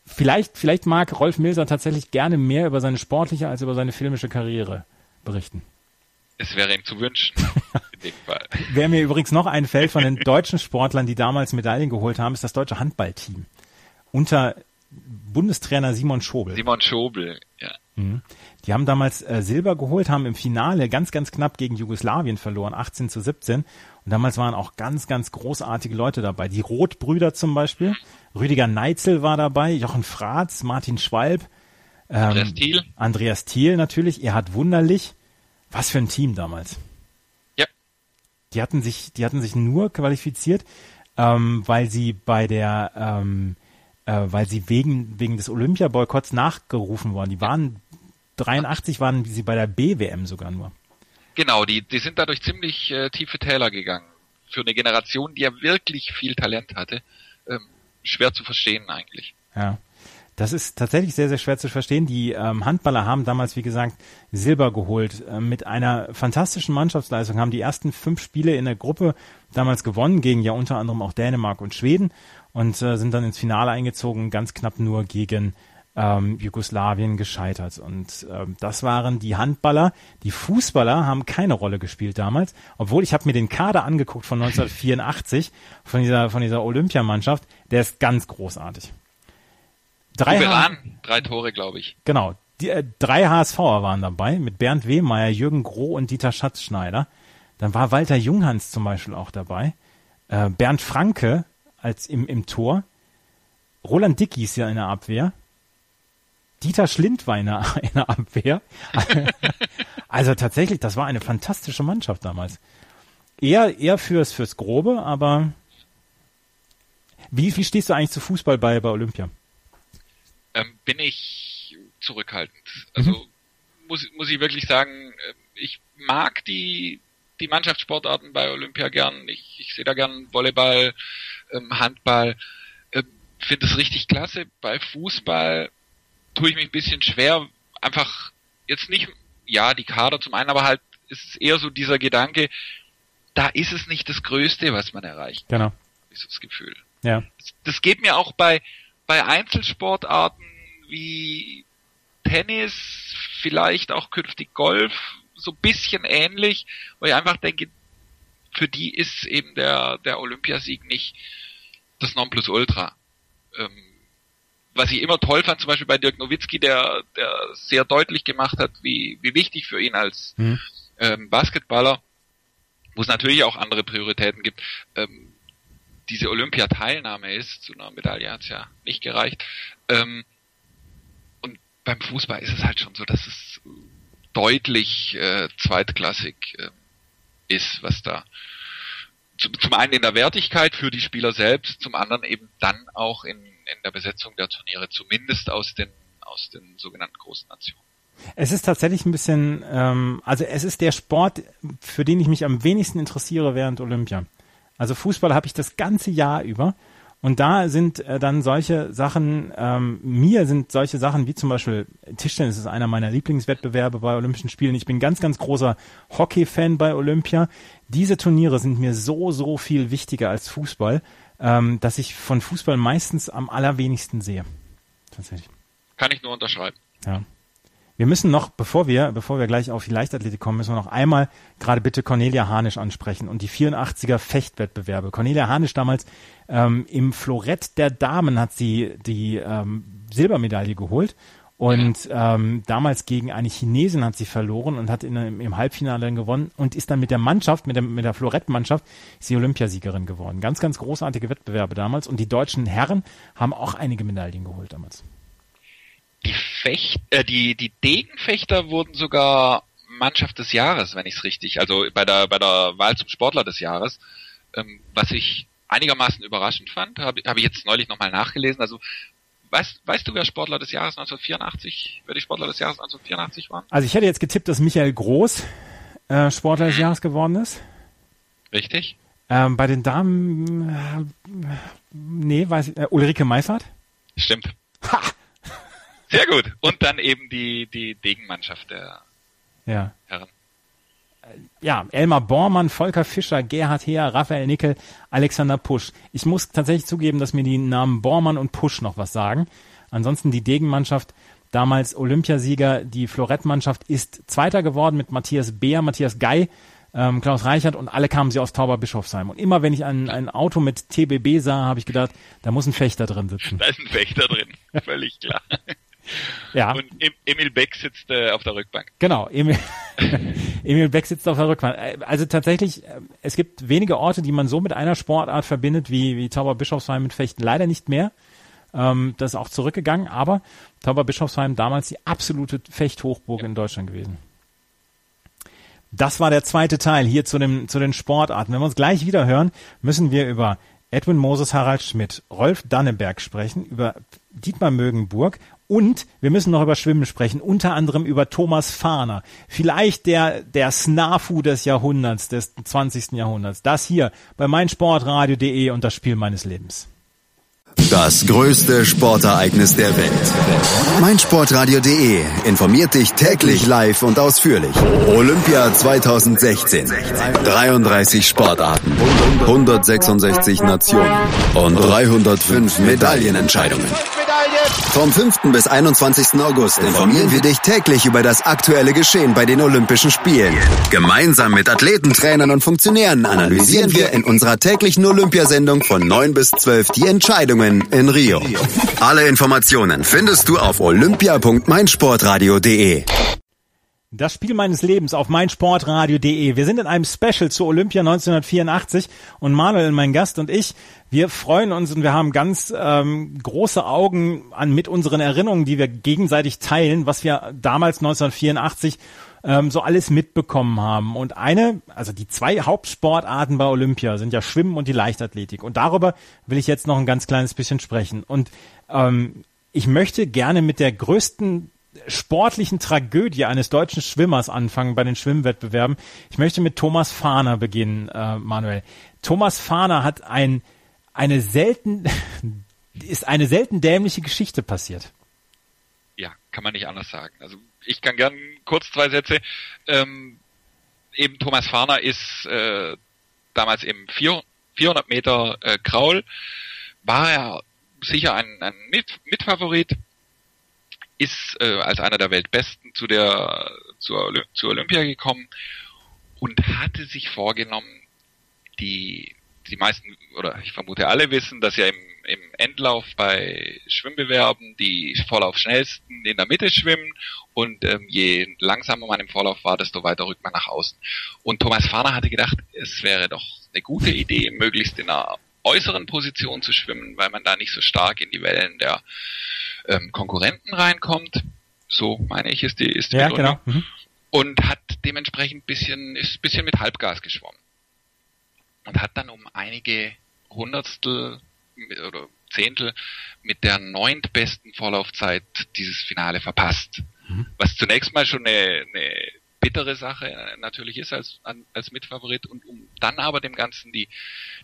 Vielleicht, vielleicht mag Rolf Milser tatsächlich gerne mehr über seine sportliche als über seine filmische Karriere berichten. Es wäre ihm zu wünschen. (laughs) Wer mir übrigens noch einfällt von den deutschen Sportlern, die damals Medaillen geholt haben, ist das deutsche Handballteam. Unter Bundestrainer Simon Schobel. Simon Schobel, ja. Die haben damals äh, Silber geholt, haben im Finale ganz, ganz knapp gegen Jugoslawien verloren, 18 zu 17. Und damals waren auch ganz, ganz großartige Leute dabei. Die Rothbrüder zum Beispiel. Rüdiger Neitzel war dabei, Jochen Fratz, Martin Schwalb. Ähm, Andreas Thiel. Andreas Thiel natürlich, Erhard Wunderlich. Was für ein Team damals. Ja. Die hatten sich, die hatten sich nur qualifiziert, ähm, weil sie bei der, ähm, äh, weil sie wegen, wegen des Olympiaboykotts nachgerufen worden. Die waren 83 waren sie bei der BWM sogar nur. Genau, die, die sind dadurch ziemlich äh, tiefe Täler gegangen. Für eine Generation, die ja wirklich viel Talent hatte. Ähm, schwer zu verstehen eigentlich. Ja. Das ist tatsächlich sehr, sehr schwer zu verstehen. Die ähm, Handballer haben damals, wie gesagt, Silber geholt. Äh, mit einer fantastischen Mannschaftsleistung haben die ersten fünf Spiele in der Gruppe damals gewonnen, gegen ja unter anderem auch Dänemark und Schweden und äh, sind dann ins Finale eingezogen, ganz knapp nur gegen ähm, Jugoslawien gescheitert. Und ähm, das waren die Handballer. Die Fußballer haben keine Rolle gespielt damals, obwohl ich habe mir den Kader angeguckt von 1984 von dieser von dieser Olympiamannschaft. Der ist ganz großartig. Drei, H drei Tore, glaube ich. Genau. Die, äh, drei HSVer waren dabei mit Bernd Wehmeier, Jürgen Groh und Dieter Schatzschneider. Dann war Walter Junghans zum Beispiel auch dabei. Äh, Bernd Franke als im, im Tor. Roland Dickies ja in der Abwehr. Dieter Schlind war in der, (laughs) Abwehr. also tatsächlich, das war eine fantastische Mannschaft damals. Eher, eher fürs, fürs Grobe, aber wie, wie stehst du eigentlich zu Fußball bei, bei Olympia? Ähm, bin ich zurückhaltend. Also mhm. muss, muss ich wirklich sagen, äh, ich mag die, die Mannschaftssportarten bei Olympia gern. Ich, ich sehe da gern Volleyball, ähm, Handball. Äh, Finde es richtig klasse. Bei Fußball tue ich mich ein bisschen schwer, einfach jetzt nicht, ja, die Kader zum einen, aber halt ist es eher so dieser Gedanke, da ist es nicht das Größte, was man erreicht. Genau. Ist das Gefühl. Ja. Das, das geht mir auch bei, bei Einzelsportarten wie Tennis, vielleicht auch künftig Golf, so ein bisschen ähnlich, weil ich einfach denke, für die ist eben der, der Olympiasieg nicht das Nonplusultra. Ähm, was ich immer toll fand, zum Beispiel bei Dirk Nowitzki, der, der sehr deutlich gemacht hat, wie, wie wichtig für ihn als mhm. ähm, Basketballer, wo es natürlich auch andere Prioritäten gibt, ähm, diese Olympiateilnahme ist, zu einer Medaille hat es ja nicht gereicht. Ähm, und beim Fußball ist es halt schon so, dass es deutlich äh, zweitklassig äh, ist, was da zum, zum einen in der Wertigkeit für die Spieler selbst, zum anderen eben dann auch in, in der Besetzung der Turniere, zumindest aus den, aus den sogenannten großen Nationen. Es ist tatsächlich ein bisschen, ähm, also es ist der Sport, für den ich mich am wenigsten interessiere während Olympia. Also Fußball habe ich das ganze Jahr über. Und da sind äh, dann solche Sachen, ähm, mir sind solche Sachen wie zum Beispiel Tischtennis ist einer meiner Lieblingswettbewerbe bei Olympischen Spielen. Ich bin ganz, ganz großer Hockey-Fan bei Olympia. Diese Turniere sind mir so, so viel wichtiger als Fußball ähm, dass ich von Fußball meistens am allerwenigsten sehe. Tatsächlich. Kann ich nur unterschreiben. Ja. Wir müssen noch, bevor wir, bevor wir gleich auf die Leichtathletik kommen, müssen wir noch einmal gerade bitte Cornelia Hanisch ansprechen und die 84er Fechtwettbewerbe. Cornelia Hanisch damals ähm, im Florett der Damen hat sie die ähm, Silbermedaille geholt und ähm, damals gegen eine Chinesin hat sie verloren und hat in, im Halbfinale dann gewonnen und ist dann mit der Mannschaft, mit der, mit der Florett-Mannschaft, ist sie Olympiasiegerin geworden. Ganz, ganz großartige Wettbewerbe damals. Und die deutschen Herren haben auch einige Medaillen geholt damals. Die Fecht, äh, die, die Degenfechter wurden sogar Mannschaft des Jahres, wenn ich es richtig, also bei der, bei der Wahl zum Sportler des Jahres, ähm, was ich einigermaßen überraschend fand, habe hab ich jetzt neulich nochmal nachgelesen. Also Weißt, weißt du, wer Sportler des Jahres 1984, wer die Sportler des Jahres 1984 waren? Also ich hätte jetzt getippt, dass Michael Groß äh, Sportler des Jahres geworden ist. Richtig. Ähm, bei den Damen, äh, nee, weiß ich, äh, Ulrike Meifert? Stimmt. Ha! Sehr gut. Und dann eben die, die Degenmannschaft der ja. Herren ja, Elmar Bormann, Volker Fischer, Gerhard Heer, Raphael Nickel, Alexander Pusch. Ich muss tatsächlich zugeben, dass mir die Namen Bormann und Pusch noch was sagen. Ansonsten die Degenmannschaft, damals Olympiasieger, die Florettmannschaft ist Zweiter geworden mit Matthias Beer, Matthias Gei, ähm, Klaus Reichert und alle kamen sie aus Tauberbischofsheim. Und immer wenn ich ein, ein Auto mit TBB sah, habe ich gedacht, da muss ein Fechter drin sitzen. Da ist ein Fechter drin, völlig klar. (laughs) ja. Und Emil Beck sitzt äh, auf der Rückbank. Genau, Emil, (laughs) Emil Beck sitzt auf der Rückbank. Äh, also tatsächlich, äh, es gibt wenige Orte, die man so mit einer Sportart verbindet wie, wie Tauberbischofsheim mit Fechten. Leider nicht mehr. Ähm, das ist auch zurückgegangen, aber Tauberbischofsheim damals die absolute Fechthochburg ja. in Deutschland gewesen. Das war der zweite Teil hier zu, dem, zu den Sportarten. Wenn wir uns gleich wieder hören, müssen wir über Edwin Moses Harald Schmidt, Rolf Danneberg sprechen, über Dietmar Mögenburg und wir müssen noch über Schwimmen sprechen, unter anderem über Thomas Fahner. Vielleicht der, der Snafu des Jahrhunderts, des 20. Jahrhunderts. Das hier bei meinsportradio.de und das Spiel meines Lebens. Das größte Sportereignis der Welt. meinsportradio.de informiert dich täglich live und ausführlich. Olympia 2016. 33 Sportarten, 166 Nationen und 305 Medaillenentscheidungen. Vom 5. bis 21. August informieren wir dich täglich über das aktuelle Geschehen bei den Olympischen Spielen. Gemeinsam mit Athleten, Trainern und Funktionären analysieren wir in unserer täglichen Olympiasendung von 9 bis 12 die Entscheidungen in Rio. Alle Informationen findest du auf olympia.meinsportradio.de. Das Spiel meines Lebens auf meinsportradio.de. Wir sind in einem Special zu Olympia 1984 und Manuel, mein Gast und ich, wir freuen uns und wir haben ganz ähm, große Augen an mit unseren Erinnerungen, die wir gegenseitig teilen, was wir damals 1984 ähm, so alles mitbekommen haben. Und eine, also die zwei Hauptsportarten bei Olympia sind ja Schwimmen und die Leichtathletik. Und darüber will ich jetzt noch ein ganz kleines bisschen sprechen. Und ähm, ich möchte gerne mit der größten sportlichen Tragödie eines deutschen Schwimmers anfangen bei den Schwimmwettbewerben. Ich möchte mit Thomas Fahner beginnen, äh, Manuel. Thomas Fahner hat ein, eine selten, (laughs) ist eine selten dämliche Geschichte passiert. Ja, kann man nicht anders sagen. Also ich kann gern kurz zwei Sätze. Ähm, eben Thomas Fahner ist äh, damals im 400 Meter äh, Kraul, war er sicher ein, ein Mit Mitfavorit, ist äh, als einer der Weltbesten zu der zur, zur Olympia gekommen und hatte sich vorgenommen, die die meisten oder ich vermute alle wissen, dass ja im, im Endlauf bei Schwimmbewerben die Vorlaufschnellsten in der Mitte schwimmen und ähm, je langsamer man im Vorlauf war, desto weiter rückt man nach außen. Und Thomas Fahner hatte gedacht, es wäre doch eine gute Idee, möglichst in einer äußeren Position zu schwimmen, weil man da nicht so stark in die Wellen der ähm, Konkurrenten reinkommt. So meine ich, ist die, ist die ja, Genau. Mhm. Und hat dementsprechend bisschen, ist bisschen mit Halbgas geschwommen. Und hat dann um einige Hundertstel oder Zehntel mit der neuntbesten Vorlaufzeit dieses Finale verpasst. Mhm. Was zunächst mal schon eine, eine bittere Sache natürlich ist als, als Mitfavorit und um dann aber dem Ganzen die,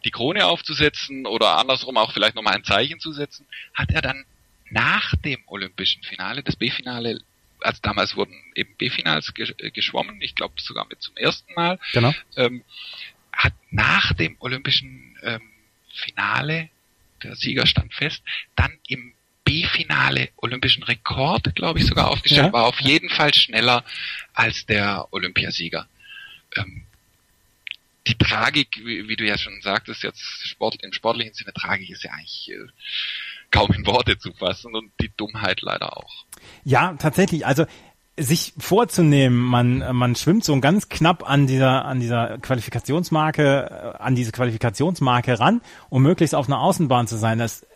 die Krone aufzusetzen oder andersrum auch vielleicht nochmal ein Zeichen zu setzen, hat er dann nach dem olympischen Finale, das B-Finale, als damals wurden eben B-Finals äh, geschwommen, ich glaube sogar mit zum ersten Mal, genau. ähm, hat nach dem olympischen ähm, Finale, der Sieger stand fest, dann im B-Finale olympischen Rekord, glaube ich, sogar aufgestellt, ja. war auf jeden Fall schneller als der Olympiasieger. Ähm, die Tragik, wie, wie, du ja schon sagtest, jetzt Sport, im sportlichen Sinne Tragik ist ja eigentlich äh, kaum in Worte zu fassen und die Dummheit leider auch. Ja, tatsächlich. Also sich vorzunehmen, man man schwimmt so ganz knapp an dieser an dieser Qualifikationsmarke äh, an diese Qualifikationsmarke ran, um möglichst auf einer Außenbahn zu sein. Das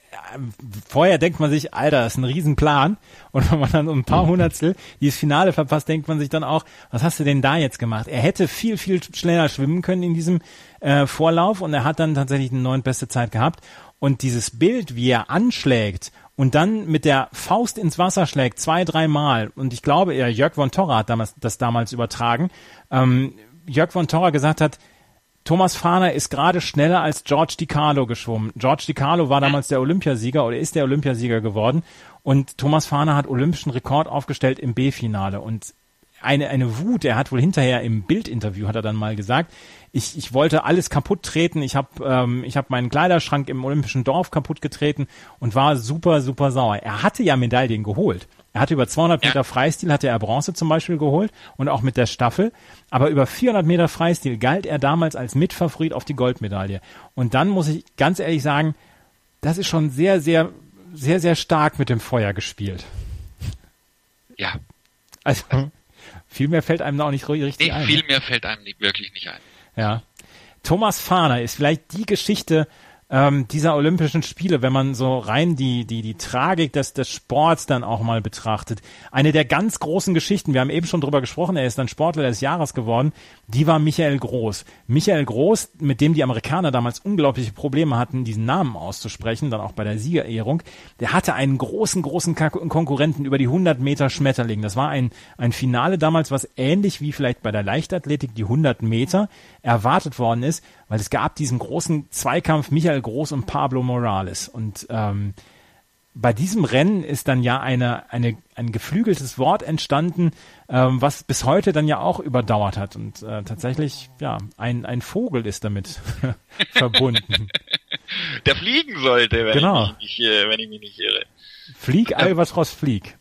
vorher denkt man sich, Alter, das ist ein Riesenplan. Und wenn man dann um ein paar Hundertstel dieses Finale verpasst, denkt man sich dann auch, was hast du denn da jetzt gemacht? Er hätte viel, viel schneller schwimmen können in diesem äh, Vorlauf und er hat dann tatsächlich eine neun beste Zeit gehabt. Und dieses Bild, wie er anschlägt und dann mit der Faust ins Wasser schlägt, zwei, dreimal, und ich glaube, er, Jörg von Torra hat damals, das damals übertragen, ähm, Jörg von Torra gesagt hat, Thomas Fahner ist gerade schneller als George DiCarlo geschwommen. George DiCarlo war damals der Olympiasieger oder ist der Olympiasieger geworden und Thomas Fahner hat olympischen Rekord aufgestellt im B-Finale und eine, eine Wut, er hat wohl hinterher im Bildinterview, hat er dann mal gesagt, ich, ich wollte alles kaputt treten, ich habe ähm, ich hab meinen Kleiderschrank im Olympischen Dorf kaputt getreten und war super, super sauer. Er hatte ja Medaillen geholt. Er hatte über 200 Meter Freistil, hatte er Bronze zum Beispiel geholt und auch mit der Staffel. Aber über 400 Meter Freistil galt er damals als Mitfavorit auf die Goldmedaille. Und dann muss ich ganz ehrlich sagen, das ist schon sehr, sehr, sehr, sehr stark mit dem Feuer gespielt. Ja. Also viel mehr fällt einem auch nicht richtig nee, ein. Viel ne? mehr fällt einem wirklich nicht ein. Ja. Thomas Fahner ist vielleicht die Geschichte ähm, dieser Olympischen Spiele, wenn man so rein die, die, die Tragik des, des Sports dann auch mal betrachtet. Eine der ganz großen Geschichten, wir haben eben schon drüber gesprochen, er ist dann Sportler des Jahres geworden, die war Michael Groß. Michael Groß, mit dem die Amerikaner damals unglaubliche Probleme hatten, diesen Namen auszusprechen, dann auch bei der Siegerehrung, der hatte einen großen, großen Konkurrenten über die 100 Meter Schmetterling. Das war ein, ein Finale damals, was ähnlich wie vielleicht bei der Leichtathletik die 100 Meter erwartet worden ist, weil es gab diesen großen Zweikampf Michael Groß und Pablo Morales. Und ähm, bei diesem Rennen ist dann ja eine, eine, ein geflügeltes Wort entstanden, ähm, was bis heute dann ja auch überdauert hat. Und äh, tatsächlich, ja, ein, ein Vogel ist damit (laughs) verbunden. Der fliegen sollte, wenn, Genau. ich, mich nicht, äh, wenn ich mich nicht irre. Flieg, Albatros, flieg.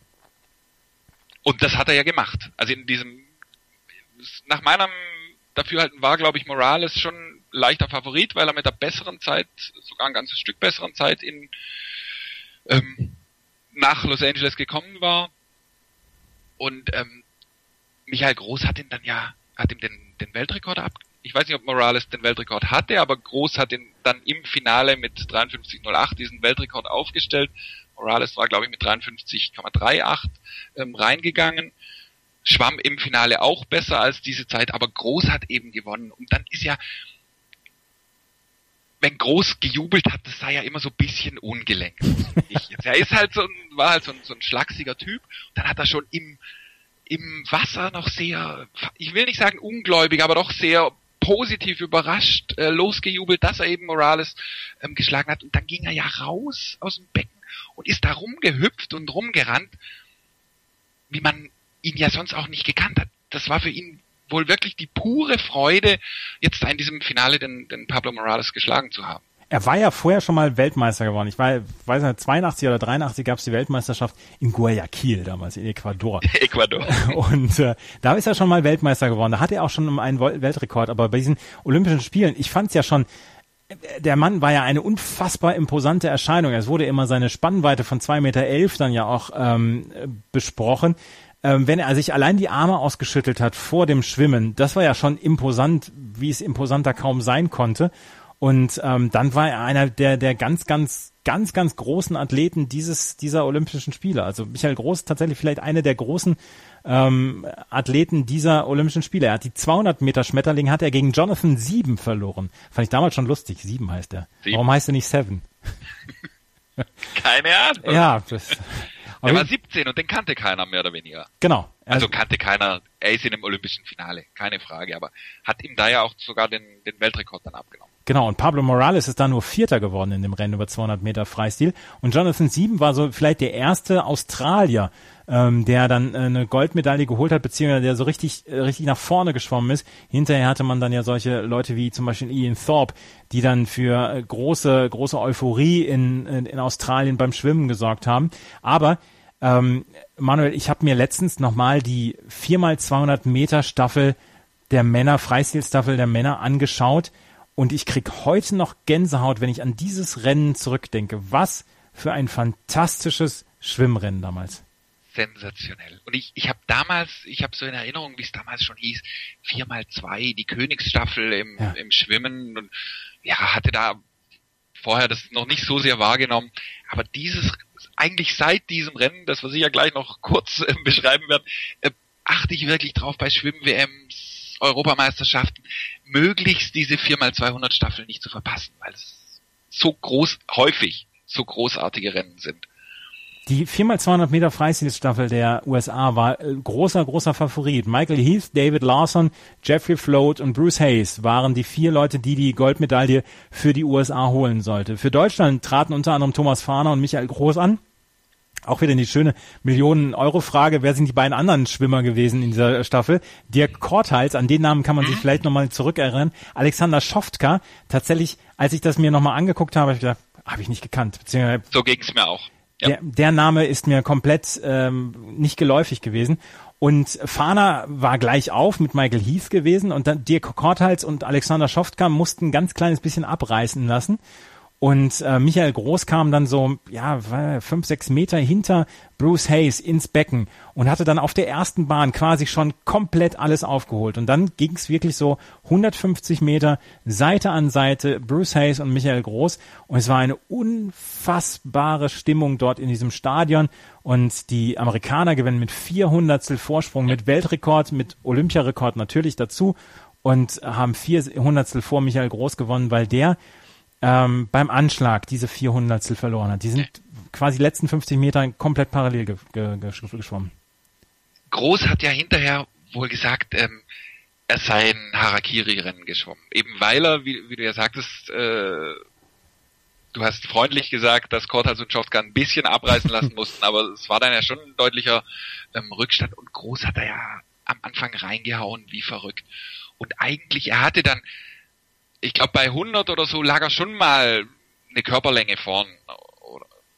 Und das hat er ja gemacht. Also in diesem, nach meinem Dafürhalten war, glaube ich, Morales schon leichter Favorit, weil er mit der besseren Zeit, sogar ein ganzes Stück besseren Zeit in ähm, nach Los Angeles gekommen war. Und ähm, Michael Groß hat ihn dann ja, hat ihm den, den Weltrekord ab. Ich weiß nicht, ob Morales den Weltrekord hatte, aber Groß hat ihn dann im Finale mit 53,08 diesen Weltrekord aufgestellt. Morales war, glaube ich, mit 53,38 ähm, reingegangen. Schwamm im Finale auch besser als diese Zeit, aber Groß hat eben gewonnen. Und dann ist ja, wenn Groß gejubelt hat, das sah ja immer so ein bisschen ungelenkt. Jetzt. Er ist halt so ein, war halt so ein, so ein schlachsiger Typ. Und dann hat er schon im, im Wasser noch sehr, ich will nicht sagen ungläubig, aber doch sehr positiv überrascht äh, losgejubelt, dass er eben Morales ähm, geschlagen hat. Und dann ging er ja raus aus dem Becken und ist da rumgehüpft und rumgerannt, wie man ihn ja sonst auch nicht gekannt hat. Das war für ihn wohl wirklich die pure Freude, jetzt in diesem Finale den, den Pablo Morales geschlagen zu haben. Er war ja vorher schon mal Weltmeister geworden. Ich weiß, weiß nicht, 82 oder 83 gab es die Weltmeisterschaft in Guayaquil damals, in Ecuador. (laughs) Ecuador. (laughs) Und äh, da ist er schon mal Weltmeister geworden. Da hat er auch schon einen Weltrekord. Aber bei diesen Olympischen Spielen, ich fand es ja schon, der Mann war ja eine unfassbar imposante Erscheinung. Es wurde immer seine Spannweite von zwei Meter elf dann ja auch ähm, besprochen. Ähm, wenn er sich allein die Arme ausgeschüttelt hat vor dem Schwimmen, das war ja schon imposant, wie es imposanter kaum sein konnte. Und ähm, dann war er einer der, der ganz, ganz, ganz, ganz großen Athleten dieses, dieser Olympischen Spiele. Also Michael Groß ist tatsächlich vielleicht einer der großen ähm, Athleten dieser Olympischen Spiele. Er hat die 200 Meter Schmetterling hat er gegen Jonathan Sieben verloren. Fand ich damals schon lustig. Sieben heißt er. Sieben. Warum heißt er nicht Seven? Keine Ahnung. Ja, das, Er war 17 und den kannte keiner mehr oder weniger. genau. Also kannte keiner, er ist in dem olympischen Finale, keine Frage, aber hat ihm da ja auch sogar den, den Weltrekord dann abgenommen. Genau, und Pablo Morales ist da nur Vierter geworden in dem Rennen über 200 Meter Freistil. Und Jonathan Sieben war so vielleicht der erste Australier, ähm, der dann äh, eine Goldmedaille geholt hat, beziehungsweise der so richtig, äh, richtig nach vorne geschwommen ist. Hinterher hatte man dann ja solche Leute wie zum Beispiel Ian Thorpe, die dann für äh, große, große Euphorie in, in, in Australien beim Schwimmen gesorgt haben. Aber ähm, Manuel, ich habe mir letztens nochmal die 4x200 Meter Staffel der Männer, Freistilstaffel der Männer angeschaut und ich krieg heute noch Gänsehaut, wenn ich an dieses Rennen zurückdenke. Was für ein fantastisches Schwimmrennen damals. Sensationell. Und ich, ich habe damals, ich habe so in Erinnerung, wie es damals schon hieß, 4x2, die Königsstaffel im, Ja. im Schwimmen und ja, hatte da vorher das noch nicht so sehr wahrgenommen. Aber dieses, eigentlich seit diesem Rennen, das wir sicher gleich noch kurz äh, beschreiben werden, äh, achte ich wirklich drauf bei Schwimm-WMs, Europameisterschaften, möglichst diese 4x200 Staffeln nicht zu verpassen, weil es so groß, häufig so großartige Rennen sind. Die 4x200 Meter Freistilstaffel der USA war äh, großer, großer Favorit. Michael Heath, David Lawson, Jeffrey Float und Bruce Hayes waren die vier Leute, die die Goldmedaille für die USA holen sollte. Für Deutschland traten unter anderem Thomas Fahner und Michael Groß an. Auch wieder die schöne Millionen-Euro-Frage. Wer sind die beiden anderen Schwimmer gewesen in dieser Staffel? Dirk Korthals, an den Namen kann man sich vielleicht nochmal zurückerinnern. Alexander Schoftka, tatsächlich, als ich das mir nochmal angeguckt habe, habe ich gedacht, habe ich nicht gekannt. Beziehungsweise So ging's mir auch. Ja. der, der Name ist mir komplett ähm, nicht geläufig gewesen. Und Fahner war gleich auf mit Michael Heath gewesen und dann Dirk Korthals und Alexander Schoftka mussten ein ganz kleines bisschen abreißen lassen. Und äh, Michael Groß kam dann so, ja, fünf, sechs Meter hinter Bruce Hayes ins Becken und hatte dann auf der ersten Bahn quasi schon komplett alles aufgeholt. Und dann ging es wirklich so 150 Meter Seite an Seite, Bruce Hayes und Michael Groß. Und es war eine unfassbare Stimmung dort in diesem Stadion. Und die Amerikaner gewinnen mit 400 Vorsprung, mit Weltrekord, mit Olympiarekord natürlich dazu und haben 400 vor Michael Groß gewonnen, weil der ähm, beim Anschlag diese 400 verloren hat. Die sind quasi die letzten 50 Meter komplett parallel ge ge geschwommen. Groß hat ja hinterher wohl gesagt, ähm, er sei ein Harakiri-Rennen geschwommen. Eben weil er, wie, wie du ja sagtest, äh, du hast freundlich gesagt, dass Kortas und Schoftka ein bisschen abreißen lassen (laughs) mussten, aber es war dann ja schon ein deutlicher ähm, Rückstand und Groß hat er ja am Anfang reingehauen wie verrückt. Und eigentlich, er hatte dann ich glaube bei 100 oder so lag er schon mal eine Körperlänge vorn,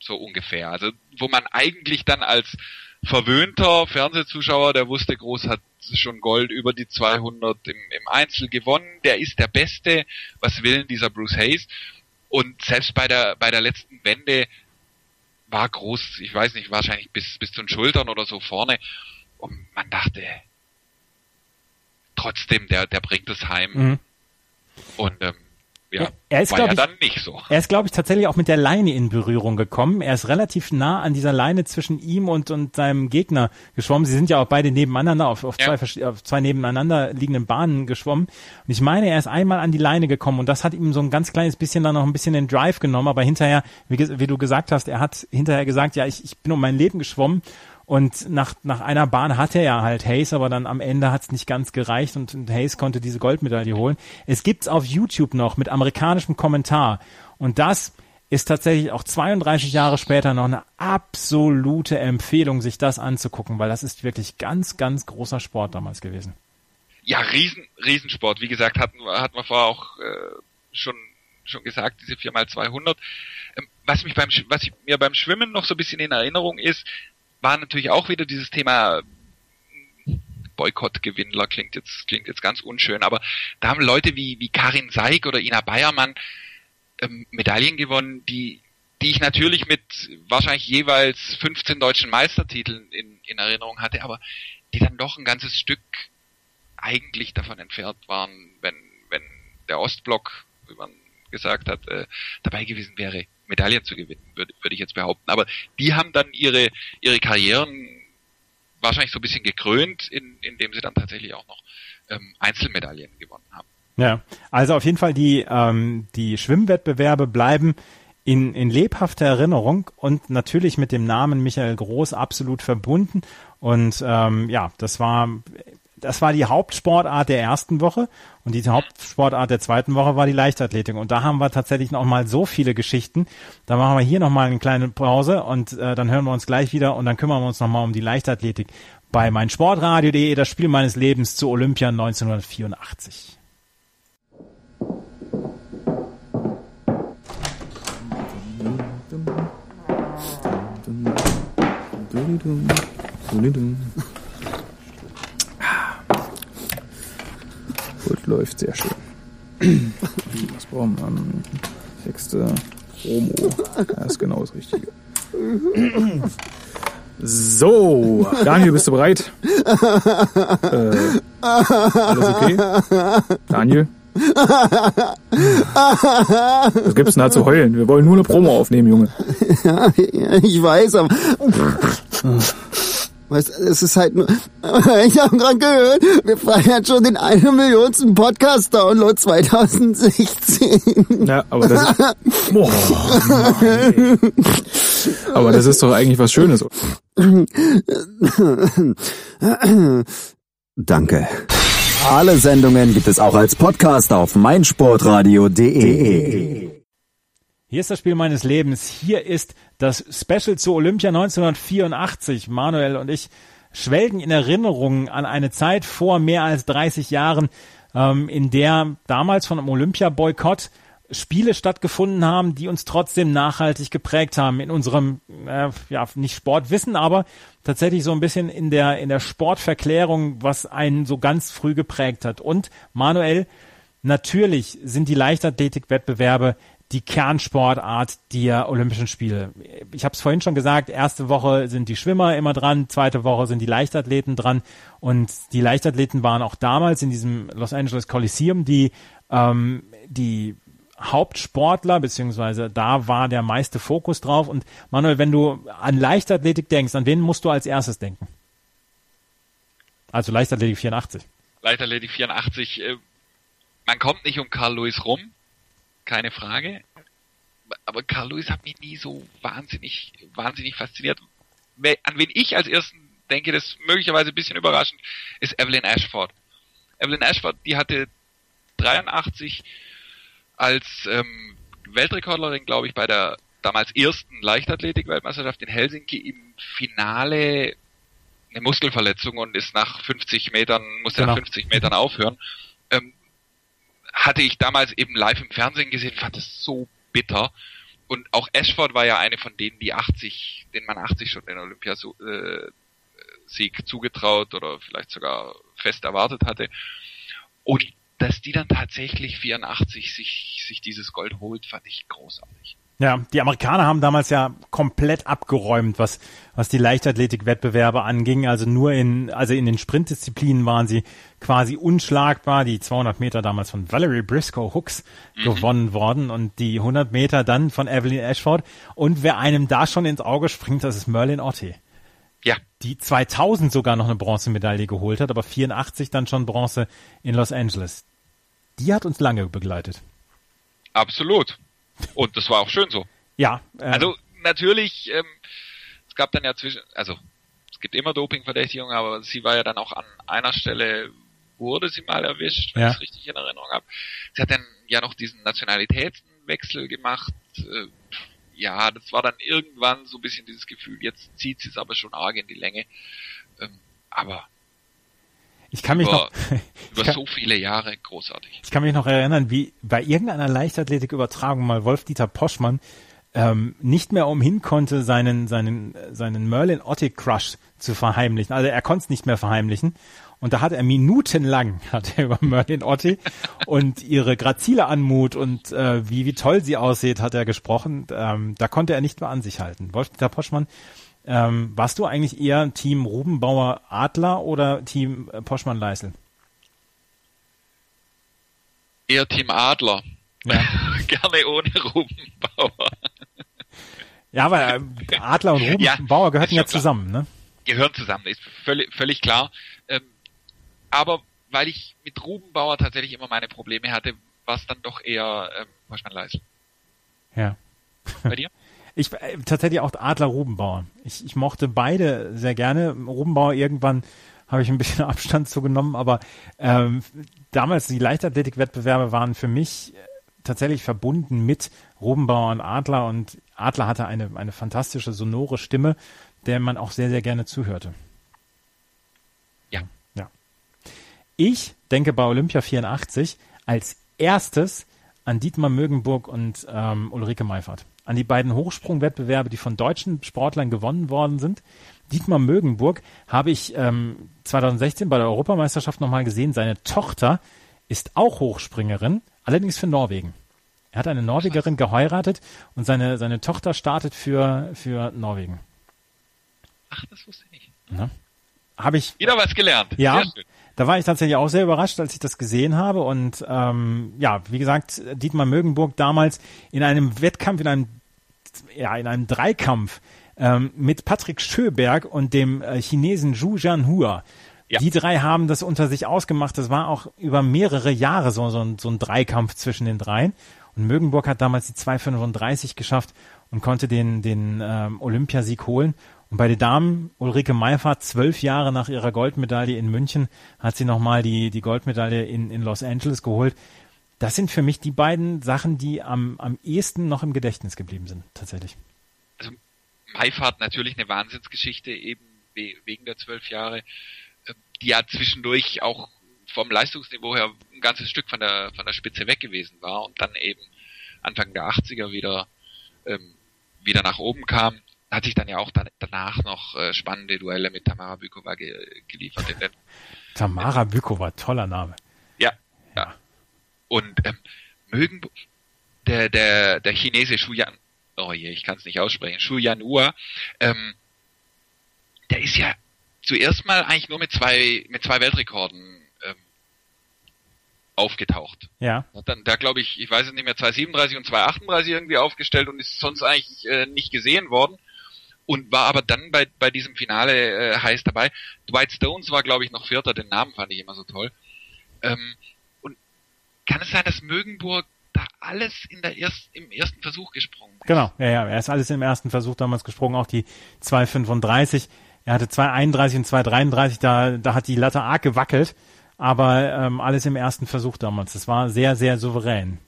so ungefähr. Also wo man eigentlich dann als verwöhnter Fernsehzuschauer, der wusste, Groß hat schon Gold über die 200 im, im Einzel gewonnen, der ist der Beste, was will dieser Bruce Hayes? Und selbst bei der, bei der letzten Wende war Groß, ich weiß nicht, wahrscheinlich bis, bis zu den Schultern oder so vorne. Und man dachte, trotzdem, der, der bringt es heim. Mhm. Und ähm, ja, er ist, war ja ich, dann nicht so. Er ist, glaube ich, tatsächlich auch mit der Leine in Berührung gekommen. Er ist relativ nah an dieser Leine zwischen ihm und, und seinem Gegner geschwommen. Sie sind ja auch beide nebeneinander auf, auf, ja. zwei, auf zwei nebeneinander liegenden Bahnen geschwommen. Und ich meine, er ist einmal an die Leine gekommen und das hat ihm so ein ganz kleines bisschen dann noch ein bisschen den Drive genommen. Aber hinterher, wie, wie du gesagt hast, er hat hinterher gesagt, ja, ich, ich bin um mein Leben geschwommen und nach, nach einer Bahn hatte er halt Hayes, aber dann am Ende hat es nicht ganz gereicht und, Hayes konnte diese Goldmedaille holen. Es gibt's auf YouTube noch mit amerikanischem Kommentar. Und das ist tatsächlich auch 32 Jahre später noch eine absolute Empfehlung, sich das anzugucken, weil das ist wirklich ganz, ganz großer Sport damals gewesen. Ja, Riesen, Riesensport. Wie gesagt, hatten, hatten wir vorher auch äh, schon, schon gesagt, diese 4x200. Ähm, was mich beim, was ich mir beim Schwimmen noch so ein bisschen in Erinnerung ist, war natürlich auch wieder dieses Thema Boykottgewinnler klingt jetzt klingt jetzt ganz unschön, aber da haben Leute wie wie Karin Seig oder Ina Bayermann ähm, Medaillen gewonnen, die die ich natürlich mit wahrscheinlich jeweils 15 deutschen Meistertiteln in, in Erinnerung hatte, aber die dann doch ein ganzes Stück eigentlich davon entfernt waren, wenn wenn der Ostblock, wie man gesagt hat, äh, dabei gewesen wäre. Medaillen zu gewinnen, würde, würde ich jetzt behaupten. Aber die haben dann ihre, ihre Karrieren wahrscheinlich so ein bisschen gekrönt, in, indem sie dann tatsächlich auch noch ähm, Einzelmedaillen gewonnen haben. Ja, also auf jeden Fall die, ähm, die Schwimmwettbewerbe bleiben in, in lebhafter Erinnerung und natürlich mit dem Namen Michael Groß absolut verbunden. Und ähm, ja, das war das war die Hauptsportart der ersten Woche und die Hauptsportart der zweiten Woche war die Leichtathletik. Und da haben wir tatsächlich noch mal so viele Geschichten. Da machen wir hier noch mal eine kleine Pause und äh, dann hören wir uns gleich wieder und dann kümmern wir uns noch mal um die Leichtathletik bei meinsportradio.de, das Spiel meines Lebens zu Olympia 1984. Gut, läuft sehr schön. (clears throat) Was brauchen wir? Texte, Promo. Das ist genau das Richtige. (clears throat) So, Daniel, bist du bereit? Äh, alles okay? Daniel? Was gibt's denn da zu heulen? Wir wollen nur eine Promo aufnehmen, Junge. (laughs) Ja, ich weiß, aber (clears throat) Weißt, es ist halt nur, (laughs) ich habe gerade gehört, wir feiern schon den eine Millionsten Podcast-Download 2016. Ja, aber das ist, (laughs) boah, Mann, aber das ist doch eigentlich was Schönes. Danke. Alle Sendungen gibt es auch als Podcast auf meinsportradio.de. Hier ist das Spiel meines Lebens. Hier ist das Special zu Olympia 1984. Manuel und ich schwelgen in Erinnerungen an eine Zeit vor mehr als 30 Jahren, ähm, in der damals von einem Olympia-Boykott Spiele stattgefunden haben, die uns trotzdem nachhaltig geprägt haben in unserem, äh, ja, nicht Sportwissen, aber tatsächlich so ein bisschen in der, in der Sportverklärung, was einen so ganz früh geprägt hat. Und Manuel, natürlich sind die Leichtathletik-Wettbewerbe die Kernsportart der Olympischen Spiele. Ich habe es vorhin schon gesagt, erste Woche sind die Schwimmer immer dran, zweite Woche sind die Leichtathleten dran und die Leichtathleten waren auch damals in diesem Los Angeles Coliseum die ähm, die Hauptsportler, beziehungsweise da war der meiste Fokus drauf. Und Manuel, wenn du an Leichtathletik denkst, an wen musst du als erstes denken? Also Leichtathletik 84. Leichtathletik 84, äh, man kommt nicht um Carl Lewis rum, keine Frage. Aber Carl Lewis hat mich nie so wahnsinnig, wahnsinnig fasziniert. An wen ich als ersten denke, das ist möglicherweise ein bisschen überraschend, ist Evelyn Ashford. Evelyn Ashford, die hatte 83 als ähm, Weltrekordlerin, glaube ich, bei der damals ersten Leichtathletik-Weltmeisterschaft in Helsinki im Finale eine Muskelverletzung und ist nach 50 Metern, musste genau. nach 50 Metern aufhören. Hatte ich damals eben live im Fernsehen gesehen, fand es so bitter. Und auch Ashford war ja eine von denen, die 80, den man 80 schon den Olympiasieg zugetraut oder vielleicht sogar fest erwartet hatte. Und dass die dann tatsächlich 84 sich, sich dieses Gold holt, fand ich großartig. Ja, die Amerikaner haben damals ja komplett abgeräumt, was, was die Leichtathletik-Wettbewerbe anging. Also nur in, also in den Sprintdisziplinen waren sie quasi unschlagbar. Die 200 Meter damals von Valerie Briscoe Hooks mhm. gewonnen worden und die 100 Meter dann von Evelyn Ashford. Und wer einem da schon ins Auge springt, das ist Merlin Otte. Ja. Die 2000 sogar noch eine Bronzemedaille geholt hat, aber 84 dann schon Bronze in Los Angeles die hat uns lange begleitet. Absolut. Und das war auch schön so. Ja. Äh, also natürlich, ähm, es gab dann ja zwischen, also es gibt immer Dopingverdächtigungen, aber sie war ja dann auch an einer Stelle, wurde sie mal erwischt, wenn ja. ich es richtig in Erinnerung habe. Sie hat dann ja noch diesen Nationalitätenwechsel gemacht. Äh, ja, das war dann irgendwann so ein bisschen dieses Gefühl, jetzt zieht sie es aber schon arg in die Länge. Ähm, aber ich kann mich über, (laughs) noch über kann, so viele Jahre großartig. Ich kann mich noch erinnern, wie bei irgendeiner Leichtathletikübertragung mal Wolf-Dieter Poschmann ähm, nicht mehr umhin konnte, seinen seinen seinen Merlin Otti Crush zu verheimlichen. Also er konnte es nicht mehr verheimlichen. Und da hat er minutenlang (laughs) hat er über Merlin Otti und ihre grazile Anmut und äh, wie wie toll sie aussieht, hat er gesprochen. Ähm, da konnte er nicht mehr an sich halten. Wolf-Dieter Poschmann ähm, warst du eigentlich eher Team Rubenbauer Adler oder Team äh, Poschmann Leisel? Eher Team Adler. Ja. (laughs) Gerne ohne Rubenbauer. Ja, aber äh, Adler und Rubenbauer ja, gehörten ja zusammen, ne? Gehören zusammen, ist völlig, völlig klar. Ähm, aber weil ich mit Rubenbauer tatsächlich immer meine Probleme hatte, war es dann doch eher ähm, Poschmann Leisel. Ja. Bei dir? Ich äh, tatsächlich auch Adler Rubenbauer. Ich, ich mochte beide sehr gerne. Rubenbauer irgendwann habe ich ein bisschen (laughs) Abstand zugenommen, aber ähm, damals die Leichtathletik-Wettbewerbe waren für mich äh, tatsächlich verbunden mit Rubenbauer und Adler und Adler hatte eine, eine fantastische sonore Stimme, der man auch sehr, sehr gerne zuhörte. Ja. Ja. Ich denke bei Olympia 84 als erstes an Dietmar Mögenburg und ähm, Ulrike Meifert an die beiden Hochsprungwettbewerbe, die von deutschen Sportlern gewonnen worden sind. Dietmar Mögenburg habe ich ähm, 2016 bei der Europameisterschaft nochmal gesehen. Seine Tochter ist auch Hochspringerin, allerdings für Norwegen. Er hat eine Norwegerin geheiratet und seine, seine Tochter startet für, für Norwegen. Ach, das wusste ich nicht. Habe ich. Wieder was gelernt. Ja. Da war ich tatsächlich auch sehr überrascht, als ich das gesehen habe. Und ähm, ja, wie gesagt, Dietmar Mögenburg damals in einem Wettkampf, in einem ja, in einem Dreikampf ähm, mit Patrick Schöberg und dem äh, Chinesen Zhu Jianhua. Ja. Die drei haben das unter sich ausgemacht. Das war auch über mehrere Jahre so, so, ein, so ein Dreikampf zwischen den dreien. Und Mögenburg hat damals die 2,35 geschafft und konnte den, den ähm, Olympiasieg holen. Und bei den Damen, Ulrike Meifert, zwölf Jahre nach ihrer Goldmedaille in München, hat sie nochmal die, die Goldmedaille in, in Los Angeles geholt das sind für mich die beiden Sachen, die am, am ehesten noch im Gedächtnis geblieben sind, tatsächlich. Also Maifahrt natürlich eine Wahnsinnsgeschichte, eben wegen der zwölf Jahre, ähm, die ja zwischendurch auch vom Leistungsniveau her ein ganzes Stück von der, von der Spitze weg gewesen war und dann eben Anfang der 80er wieder, ähm, wieder nach oben kam. Hat sich dann ja auch dann, danach noch äh, spannende Duelle mit Tamara Bykova ge geliefert. (laughs) Tamara Bykova, toller Name. Und ähm, mögen der, der, der Chinese Shu Yan, oh je, ich kann es nicht aussprechen, Shu Yanhua, ähm, der ist ja zuerst mal eigentlich nur mit zwei, mit zwei Weltrekorden ähm, aufgetaucht. Ja. Hat dann da glaube ich, ich weiß es nicht mehr, 237 und 238 irgendwie aufgestellt und ist sonst eigentlich äh, nicht gesehen worden und war aber dann bei, bei diesem Finale äh, heiß dabei. Dwight Stones war, glaube ich, noch Vierter, den Namen fand ich immer so toll. Ähm, kann es sein, dass Mögenburg da alles in der erst, im ersten Versuch gesprungen ist? Genau, ja, ja, er ist alles im ersten Versuch damals gesprungen, auch die 235. Er hatte 231 und 233, da, da hat die Latte arg gewackelt, aber ähm, alles im ersten Versuch damals. Das war sehr, sehr souverän.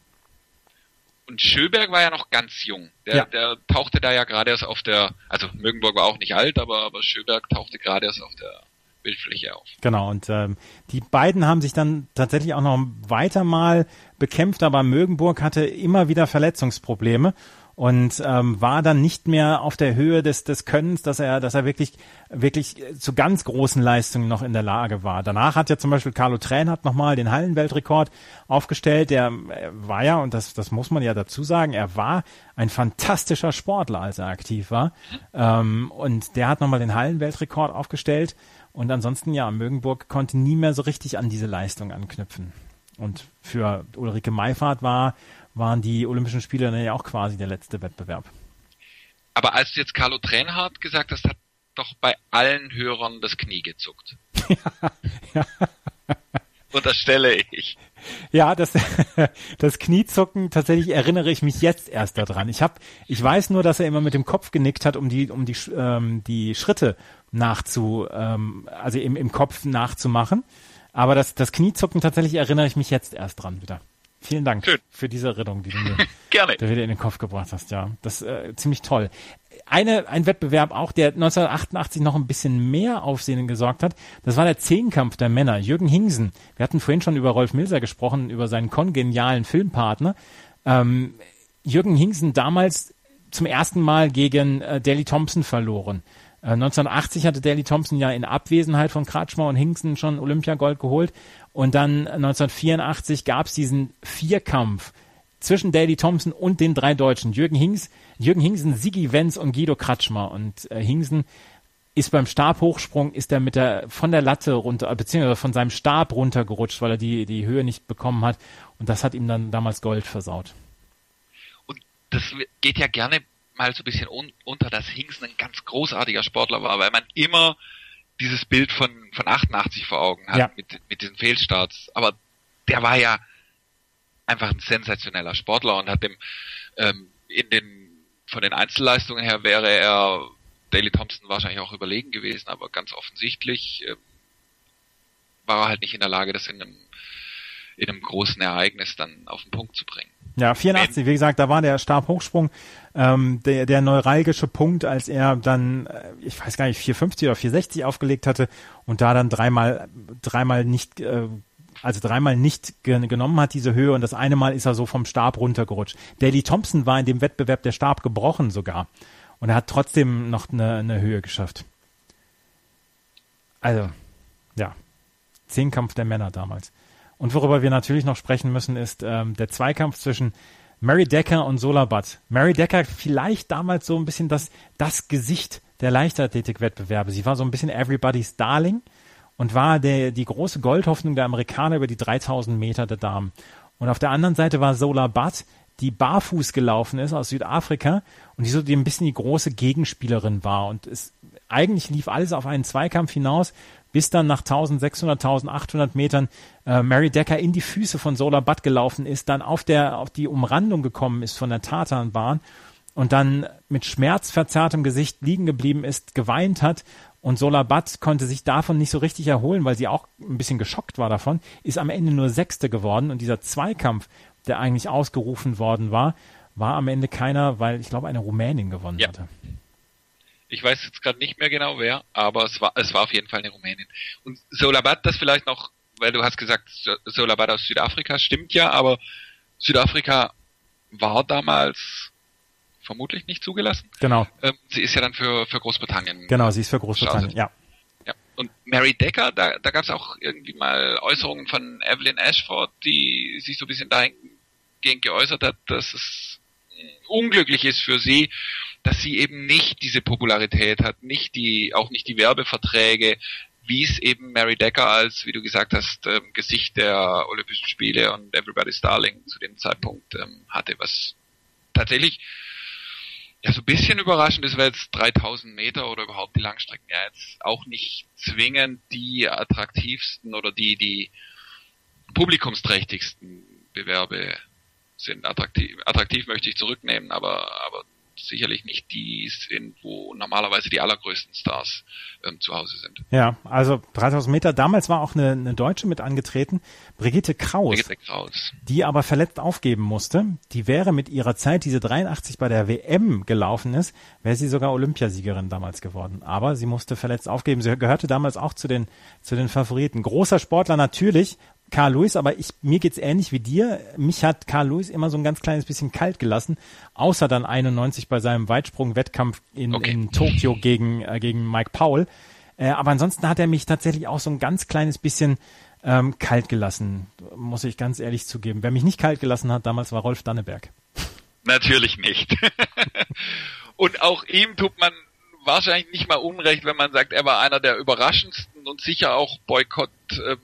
Und Schöberg war ja noch ganz jung. Der, Ja. der tauchte da ja gerade erst auf der, also Mögenburg war auch nicht alt, aber, aber Schöberg tauchte gerade erst auf der Bildfläche auf. Genau, und ähm, die beiden haben sich dann tatsächlich auch noch weiter mal bekämpft, aber Mögenburg hatte immer wieder Verletzungsprobleme und ähm, war dann nicht mehr auf der Höhe des, des Könnens, dass er, dass er wirklich, wirklich zu ganz großen Leistungen noch in der Lage war. Danach hat ja zum Beispiel Carlo Tränert nochmal den Hallenweltrekord aufgestellt. Der äh, war ja, und das, das muss man ja dazu sagen, er war ein fantastischer Sportler, als er aktiv war. Ähm, und der hat nochmal den Hallenweltrekord aufgestellt. Und ansonsten, ja, Mögenburg konnte nie mehr so richtig an diese Leistung anknüpfen. Und für Ulrike Meifahrt war, waren die Olympischen Spiele dann ja auch quasi der letzte Wettbewerb. Aber als du jetzt Carlo Tränhardt gesagt hast, hat doch bei allen Hörern das Knie gezuckt. (laughs) ja. (laughs) Unterstelle ich. Ja, das, (laughs) das Kniezucken, tatsächlich erinnere ich mich jetzt erst daran. Ich hab, ich weiß nur, dass er immer mit dem Kopf genickt hat, um die, um die, ähm, die Schritte nachzu, ähm, also im, im Kopf nachzumachen. Aber das, das Kniezucken tatsächlich erinnere ich mich jetzt erst dran wieder. Vielen Dank Schön. für diese Erinnerung, die du mir (laughs) Gerne. da wieder in den Kopf gebracht hast, ja. Das äh, ziemlich toll. Eine, ein Wettbewerb auch, der 1988 noch ein bisschen mehr Aufsehen gesorgt hat, das war der Zehnkampf der Männer. Jürgen Hingsen. Wir hatten vorhin schon über Rolf Milser gesprochen, über seinen kongenialen Filmpartner. Ähm, Jürgen Hingsen damals zum ersten Mal gegen äh, Daley Thompson verloren. Äh, 1980 hatte Daley Thompson ja in Abwesenheit von Kratschmer und Hingsen schon Olympiagold geholt. Und dann 1984 gab es diesen Vierkampf zwischen Daley Thompson und den drei Deutschen. Jürgen Hings, Jürgen Hingsen, Sigi Wenz und Guido Kratschmer. Und äh, Hingsen ist beim Stabhochsprung, ist er mit der, von der Latte runter, beziehungsweise von seinem Stab runtergerutscht, weil er die, die Höhe nicht bekommen hat. Und das hat ihm dann damals Gold versaut. Und das geht ja gerne mal so ein bisschen un unter, dass Hingsen ein ganz großartiger Sportler war, weil man immer dieses Bild von, von 88 vor Augen hat Ja. mit, mit diesen Fehlstarts. Aber der war ja einfach ein sensationeller Sportler und hat dem ähm, in den von den Einzelleistungen her wäre er Daley Thompson wahrscheinlich auch überlegen gewesen, aber ganz offensichtlich ähm, war er halt nicht in der Lage, das in einem in einem großen Ereignis dann auf den Punkt zu bringen. Ja, 84, wie gesagt, da war der Stabhochsprung ähm, der, der neuralgische Punkt, als er dann, äh, ich weiß gar nicht, 450 oder 460 aufgelegt hatte und da dann dreimal, dreimal nicht, äh, also dreimal nicht ge genommen hat, diese Höhe, und das eine Mal ist er so vom Stab runtergerutscht. Daley Thompson war in dem Wettbewerb der Stab gebrochen sogar. Und er hat trotzdem noch eine, eine Höhe geschafft. Also, ja. Zehnkampf der Männer damals. Und worüber wir natürlich noch sprechen müssen, ist ähm, der Zweikampf zwischen Mary Decker und Sola Butt. Mary Decker vielleicht damals so ein bisschen das, das Gesicht der Leichtathletik-Wettbewerbe. Sie war so ein bisschen everybody's Darling und war der, die große Goldhoffnung der Amerikaner über die 3000 Meter der Damen. Und auf der anderen Seite war Sola Butt, die barfuß gelaufen ist aus Südafrika und die so die ein bisschen die große Gegenspielerin war. Und es eigentlich lief alles auf einen Zweikampf hinaus, bis dann nach 1600, 1800 Metern äh, Mary Decker in die Füße von Sola Butt gelaufen ist, dann auf der auf die Umrandung gekommen ist von der Tatanbahn und dann mit schmerzverzerrtem Gesicht liegen geblieben ist, geweint hat und Sola Butt konnte sich davon nicht so richtig erholen, weil sie auch ein bisschen geschockt war davon, ist am Ende nur Sechste geworden und dieser Zweikampf, der eigentlich ausgerufen worden war, war am Ende keiner, weil ich glaube eine Rumänin gewonnen Ja. hatte. Ich weiß jetzt gerade nicht mehr genau wer, aber es war es war auf jeden Fall eine Rumänin. Und Solabat, das vielleicht noch, weil du hast gesagt, So- Solabat aus Südafrika, stimmt ja, aber Südafrika war damals vermutlich nicht zugelassen. Genau, Ähm, sie ist ja dann für, für Großbritannien. genau, sie ist für Großbritannien, ja. Ja. Und Mary Decker, da, da gab es auch irgendwie mal Äußerungen von Evelyn Ashford, die sich so ein bisschen dahin dahingehend geäußert hat, dass es unglücklich ist für sie, dass sie eben nicht diese Popularität hat, nicht die, auch nicht die Werbeverträge, wie es eben Mary Decker als, wie du gesagt hast, ähm, Gesicht der Olympischen Spiele und Everybody's Darling zu dem Zeitpunkt ähm, hatte, was tatsächlich ja so ein bisschen überraschend ist, weil jetzt 3000 Meter oder überhaupt die Langstrecken ja jetzt auch nicht zwingend die attraktivsten oder die, die publikumsträchtigsten Bewerbe sind. Attraktiv, attraktiv möchte ich zurücknehmen, aber, aber sicherlich nicht die sind, wo normalerweise die allergrößten Stars ähm, zu Hause sind. Ja, also 3000 Meter. Damals war auch eine, eine Deutsche mit angetreten, Brigitte Kraus, Brigitte Kraus, die aber verletzt aufgeben musste. Die wäre mit ihrer Zeit, diese 83 bei der WM gelaufen ist, wäre sie sogar Olympiasiegerin damals geworden. Aber sie musste verletzt aufgeben. Sie gehörte damals auch zu den, zu den Favoriten. Großer Sportler natürlich, Carl Lewis, aber ich, mir geht's ähnlich wie dir. Mich hat Carl Lewis immer so ein ganz kleines bisschen kalt gelassen, außer dann 91 bei seinem Weitsprung-Wettkampf in, Okay. in Tokio gegen, äh, gegen Mike Powell. Äh, aber ansonsten hat er mich tatsächlich auch so ein ganz kleines bisschen ähm, kalt gelassen, muss ich ganz ehrlich zugeben. Wer mich nicht kalt gelassen hat damals war Rolf Danneberg. Natürlich nicht. (laughs) und auch ihm tut man wahrscheinlich nicht mal Unrecht, wenn man sagt, er war einer der überraschendsten und sicher auch Boykott, ähm,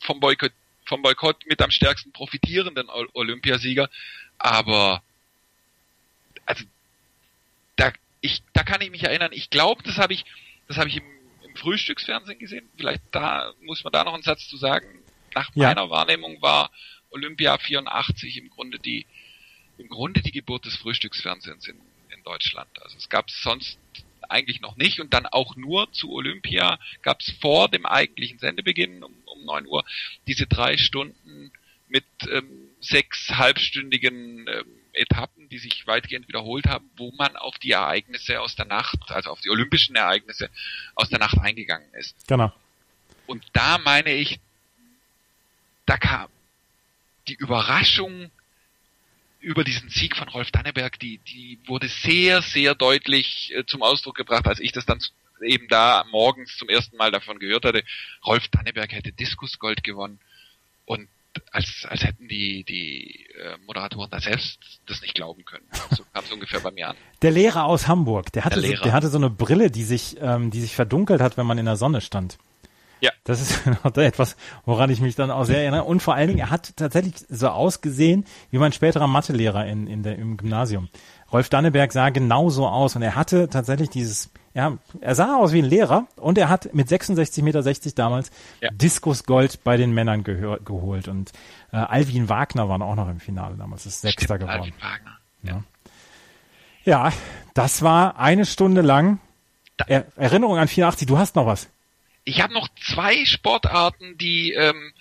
vom Boykott, vom Boykott mit am stärksten profitierenden Ol- Olympiasieger. Aber, also, da, ich, da kann ich mich erinnern, ich glaube, das habe ich, das habe ich im, im Frühstücksfernsehen gesehen. Vielleicht da, muss man da noch einen Satz zu sagen. Nach Ja. meiner Wahrnehmung war Olympia 84 im Grunde die, im Grunde die Geburt des Frühstücksfernsehens in, in Deutschland. Also es gab es sonst eigentlich noch nicht und dann auch nur zu Olympia gab es vor dem eigentlichen Sendebeginn um, um 9 Uhr diese drei Stunden mit ähm, sechs halbstündigen ähm, Etappen, die sich weitgehend wiederholt haben, wo man auf die Ereignisse aus der Nacht, also auf die olympischen Ereignisse aus der Nacht eingegangen ist. Genau. Und da meine ich, da kam die Überraschung über diesen Sieg von Rolf Danneberg, die, die wurde sehr, sehr deutlich äh, zum Ausdruck gebracht, als ich das dann eben da morgens zum ersten Mal davon gehört hatte. Rolf Danneberg hätte Diskusgold gewonnen. Und als, als hätten die, die äh, Moderatoren da selbst das nicht glauben können. So kam es (laughs) ungefähr bei mir an. Der Lehrer aus Hamburg, der hatte, Der so, der hatte so eine Brille, die sich, ähm, die sich verdunkelt hat, wenn man in der Sonne stand. Ja. Das ist (laughs) noch etwas, woran ich mich dann auch sehr erinnere. Und vor allen Dingen, er hat tatsächlich so ausgesehen wie mein späterer Mathelehrer in, in der, im Gymnasium. Rolf Danneberg sah genau so aus und er hatte tatsächlich dieses, ja, er sah aus wie ein Lehrer und er hat mit 66,60 Meter damals Ja. Diskusgold bei den Männern gehör, geholt und äh, Alvin Wagner waren auch noch im Finale damals, ist Sechster Stimmt, geworden. Alvin Wagner. Ja. Ja, das war eine Stunde lang. Er Erinnerung an 84, du hast noch was. Ich habe noch zwei Sportarten, die ähm,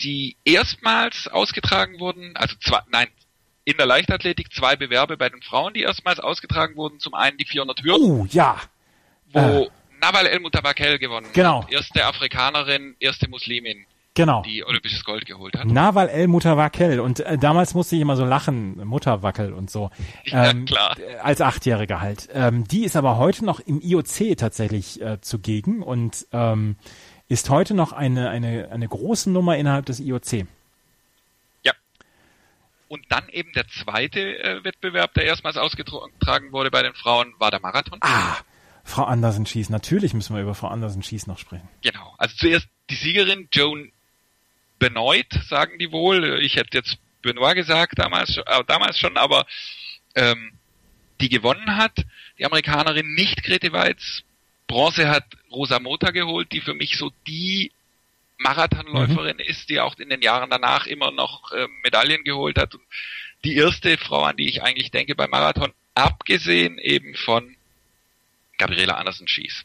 die erstmals ausgetragen wurden, also zwei, nein, in der Leichtathletik zwei Bewerbe bei den Frauen, die erstmals ausgetragen wurden. Zum einen die 400 Hürden, Oh, ja. wo Nawal El Mutawakel gewonnen Genau. hat. Erste Afrikanerin, erste Muslimin, Genau. die olympisches Gold geholt hat. Nawal El Mutawakel. Und äh, damals musste ich immer so lachen, Mutterwackel und so. (laughs) Ja, Ähm, klar. äh, Als Achtjährige halt. Ähm, die ist aber heute noch im IOC tatsächlich äh, zugegen und ähm, ist heute noch eine, eine, eine große Nummer innerhalb des IOC. Ja. Und dann eben der zweite äh, Wettbewerb, der erstmals ausgetragen wurde bei den Frauen, war der Marathon. Ah, Frau Andersen schieß. Natürlich müssen wir über Frau Andersen schieß noch sprechen. Genau. Also zuerst die Siegerin Joan Benoit, sagen die wohl. Ich hätte jetzt Benoit gesagt damals, schon- äh, damals schon, aber ähm, die gewonnen hat, die Amerikanerin nicht Grete Weiz. Bronze hat Rosa Mota geholt, die für mich so die Marathonläuferin ist, die auch in den Jahren danach immer noch äh, Medaillen geholt hat. Und die erste Frau, an die ich eigentlich denke beim Marathon, abgesehen eben von Gabriela Andersen-Schieß.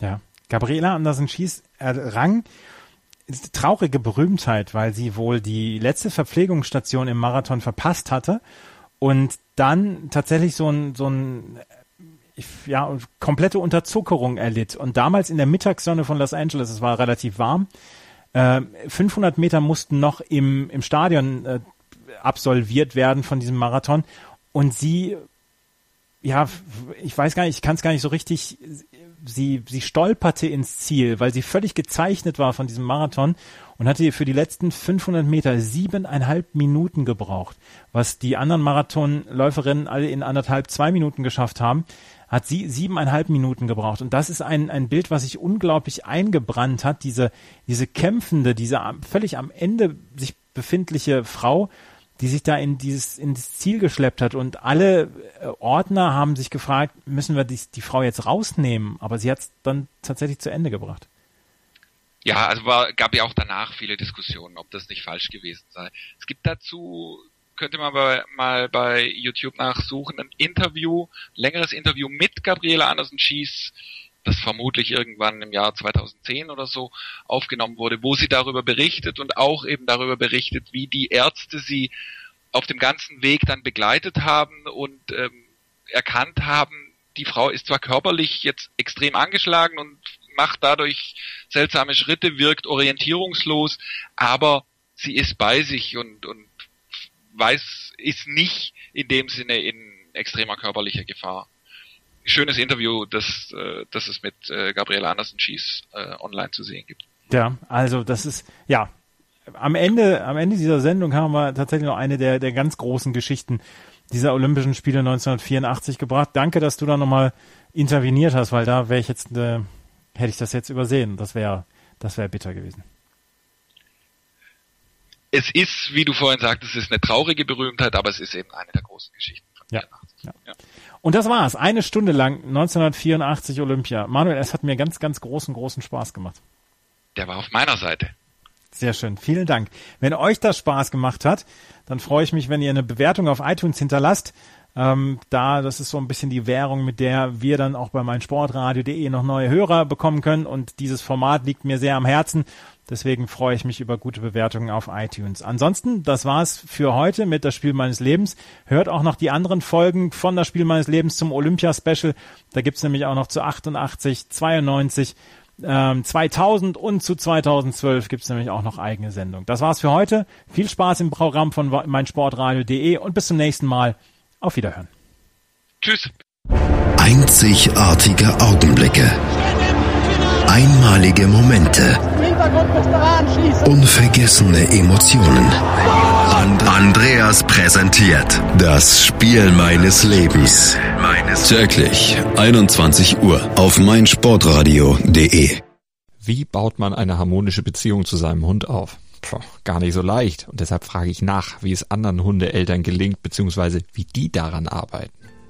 Ja. Gabriela Andersen Schieß errang traurige Berühmtheit, weil sie wohl die letzte Verpflegungsstation im Marathon verpasst hatte und dann tatsächlich so ein, so ein ja, komplette Unterzuckerung erlitt. Und damals in der Mittagssonne von Los Angeles, es war relativ warm, äh, 500 Meter mussten noch im, im Stadion äh, absolviert werden von diesem Marathon. Und sie ja, ich weiß gar nicht, ich kann es gar nicht so richtig, sie, sie stolperte ins Ziel, weil sie völlig gezeichnet war von diesem Marathon und hatte für die letzten 500 Meter siebeneinhalb Minuten gebraucht, was die anderen Marathonläuferinnen alle in anderthalb, zwei Minuten geschafft haben hat sie siebeneinhalb Minuten gebraucht. Und das ist ein, ein Bild, was sich unglaublich eingebrannt hat. Diese, diese kämpfende, diese völlig am Ende sich befindliche Frau, die sich da in dieses, in das Ziel geschleppt hat. Und alle äh, Ordner haben sich gefragt, müssen wir die, die Frau jetzt rausnehmen? Aber sie hat es dann tatsächlich zu Ende gebracht. Ja, also war, gab ja auch danach viele Diskussionen, ob das nicht falsch gewesen sei. Es gibt dazu könnte man bei, mal bei YouTube nachsuchen, ein Interview, längeres Interview mit Gabriele Andersen Schieß, das vermutlich irgendwann im Jahr 2010 oder so aufgenommen wurde, wo sie darüber berichtet und auch eben darüber berichtet, wie die Ärzte sie auf dem ganzen Weg dann begleitet haben und ähm, erkannt haben, die Frau ist zwar körperlich jetzt extrem angeschlagen und macht dadurch seltsame Schritte, wirkt orientierungslos, aber sie ist bei sich und, und weiß, ist nicht in dem Sinne in extremer körperlicher Gefahr. Schönes Interview, das, äh, das es mit äh, Gabriele Andersen Schieß äh, online zu sehen gibt. Ja, also das ist, ja, am Ende, am Ende dieser Sendung haben wir tatsächlich noch eine der, der ganz großen Geschichten dieser Olympischen Spiele 1984 gebracht. Danke, dass du da nochmal interveniert hast, weil da wäre ich jetzt, äh, hätte ich das jetzt übersehen. Das wäre, das wäre bitter gewesen es ist, wie du vorhin sagtest, es ist eine traurige Berühmtheit, aber es ist eben eine der großen Geschichten von ja. ja. ja. Und das war's. Eine Stunde lang 1984 Olympia. Manuel, es hat mir ganz, ganz großen, großen Spaß gemacht. Der war auf meiner Seite. Sehr schön. Vielen Dank. Wenn euch das Spaß gemacht hat, dann freue ich mich, wenn ihr eine Bewertung auf iTunes hinterlasst. Ähm, da, das ist so ein bisschen die Währung, mit der wir dann auch bei meinsportradio.de noch neue Hörer bekommen können. Und dieses Format liegt mir sehr am Herzen. Deswegen freue ich mich über gute Bewertungen auf iTunes. Ansonsten, das war's für heute mit das Spiel meines Lebens. Hört auch noch die anderen Folgen von das Spiel meines Lebens zum Olympia-Special. Da gibt's nämlich auch noch zu 88, 92, ähm, 2000 und zu 2012 gibt's nämlich auch noch eigene Sendungen. Das war's für heute. Viel Spaß im Programm von meinsportradio.de und bis zum nächsten Mal. Auf Wiederhören. Tschüss. Einzigartige Augenblicke. Einmalige Momente. Unvergessene Emotionen. Andreas präsentiert das Spiel meines Lebens. Täglich 21 Uhr auf meinsportradio.de. Wie baut man eine harmonische Beziehung zu seinem Hund auf? Puh, gar nicht so leicht. Und deshalb frage ich nach, wie es anderen Hundeeltern gelingt, beziehungsweise wie die daran arbeiten.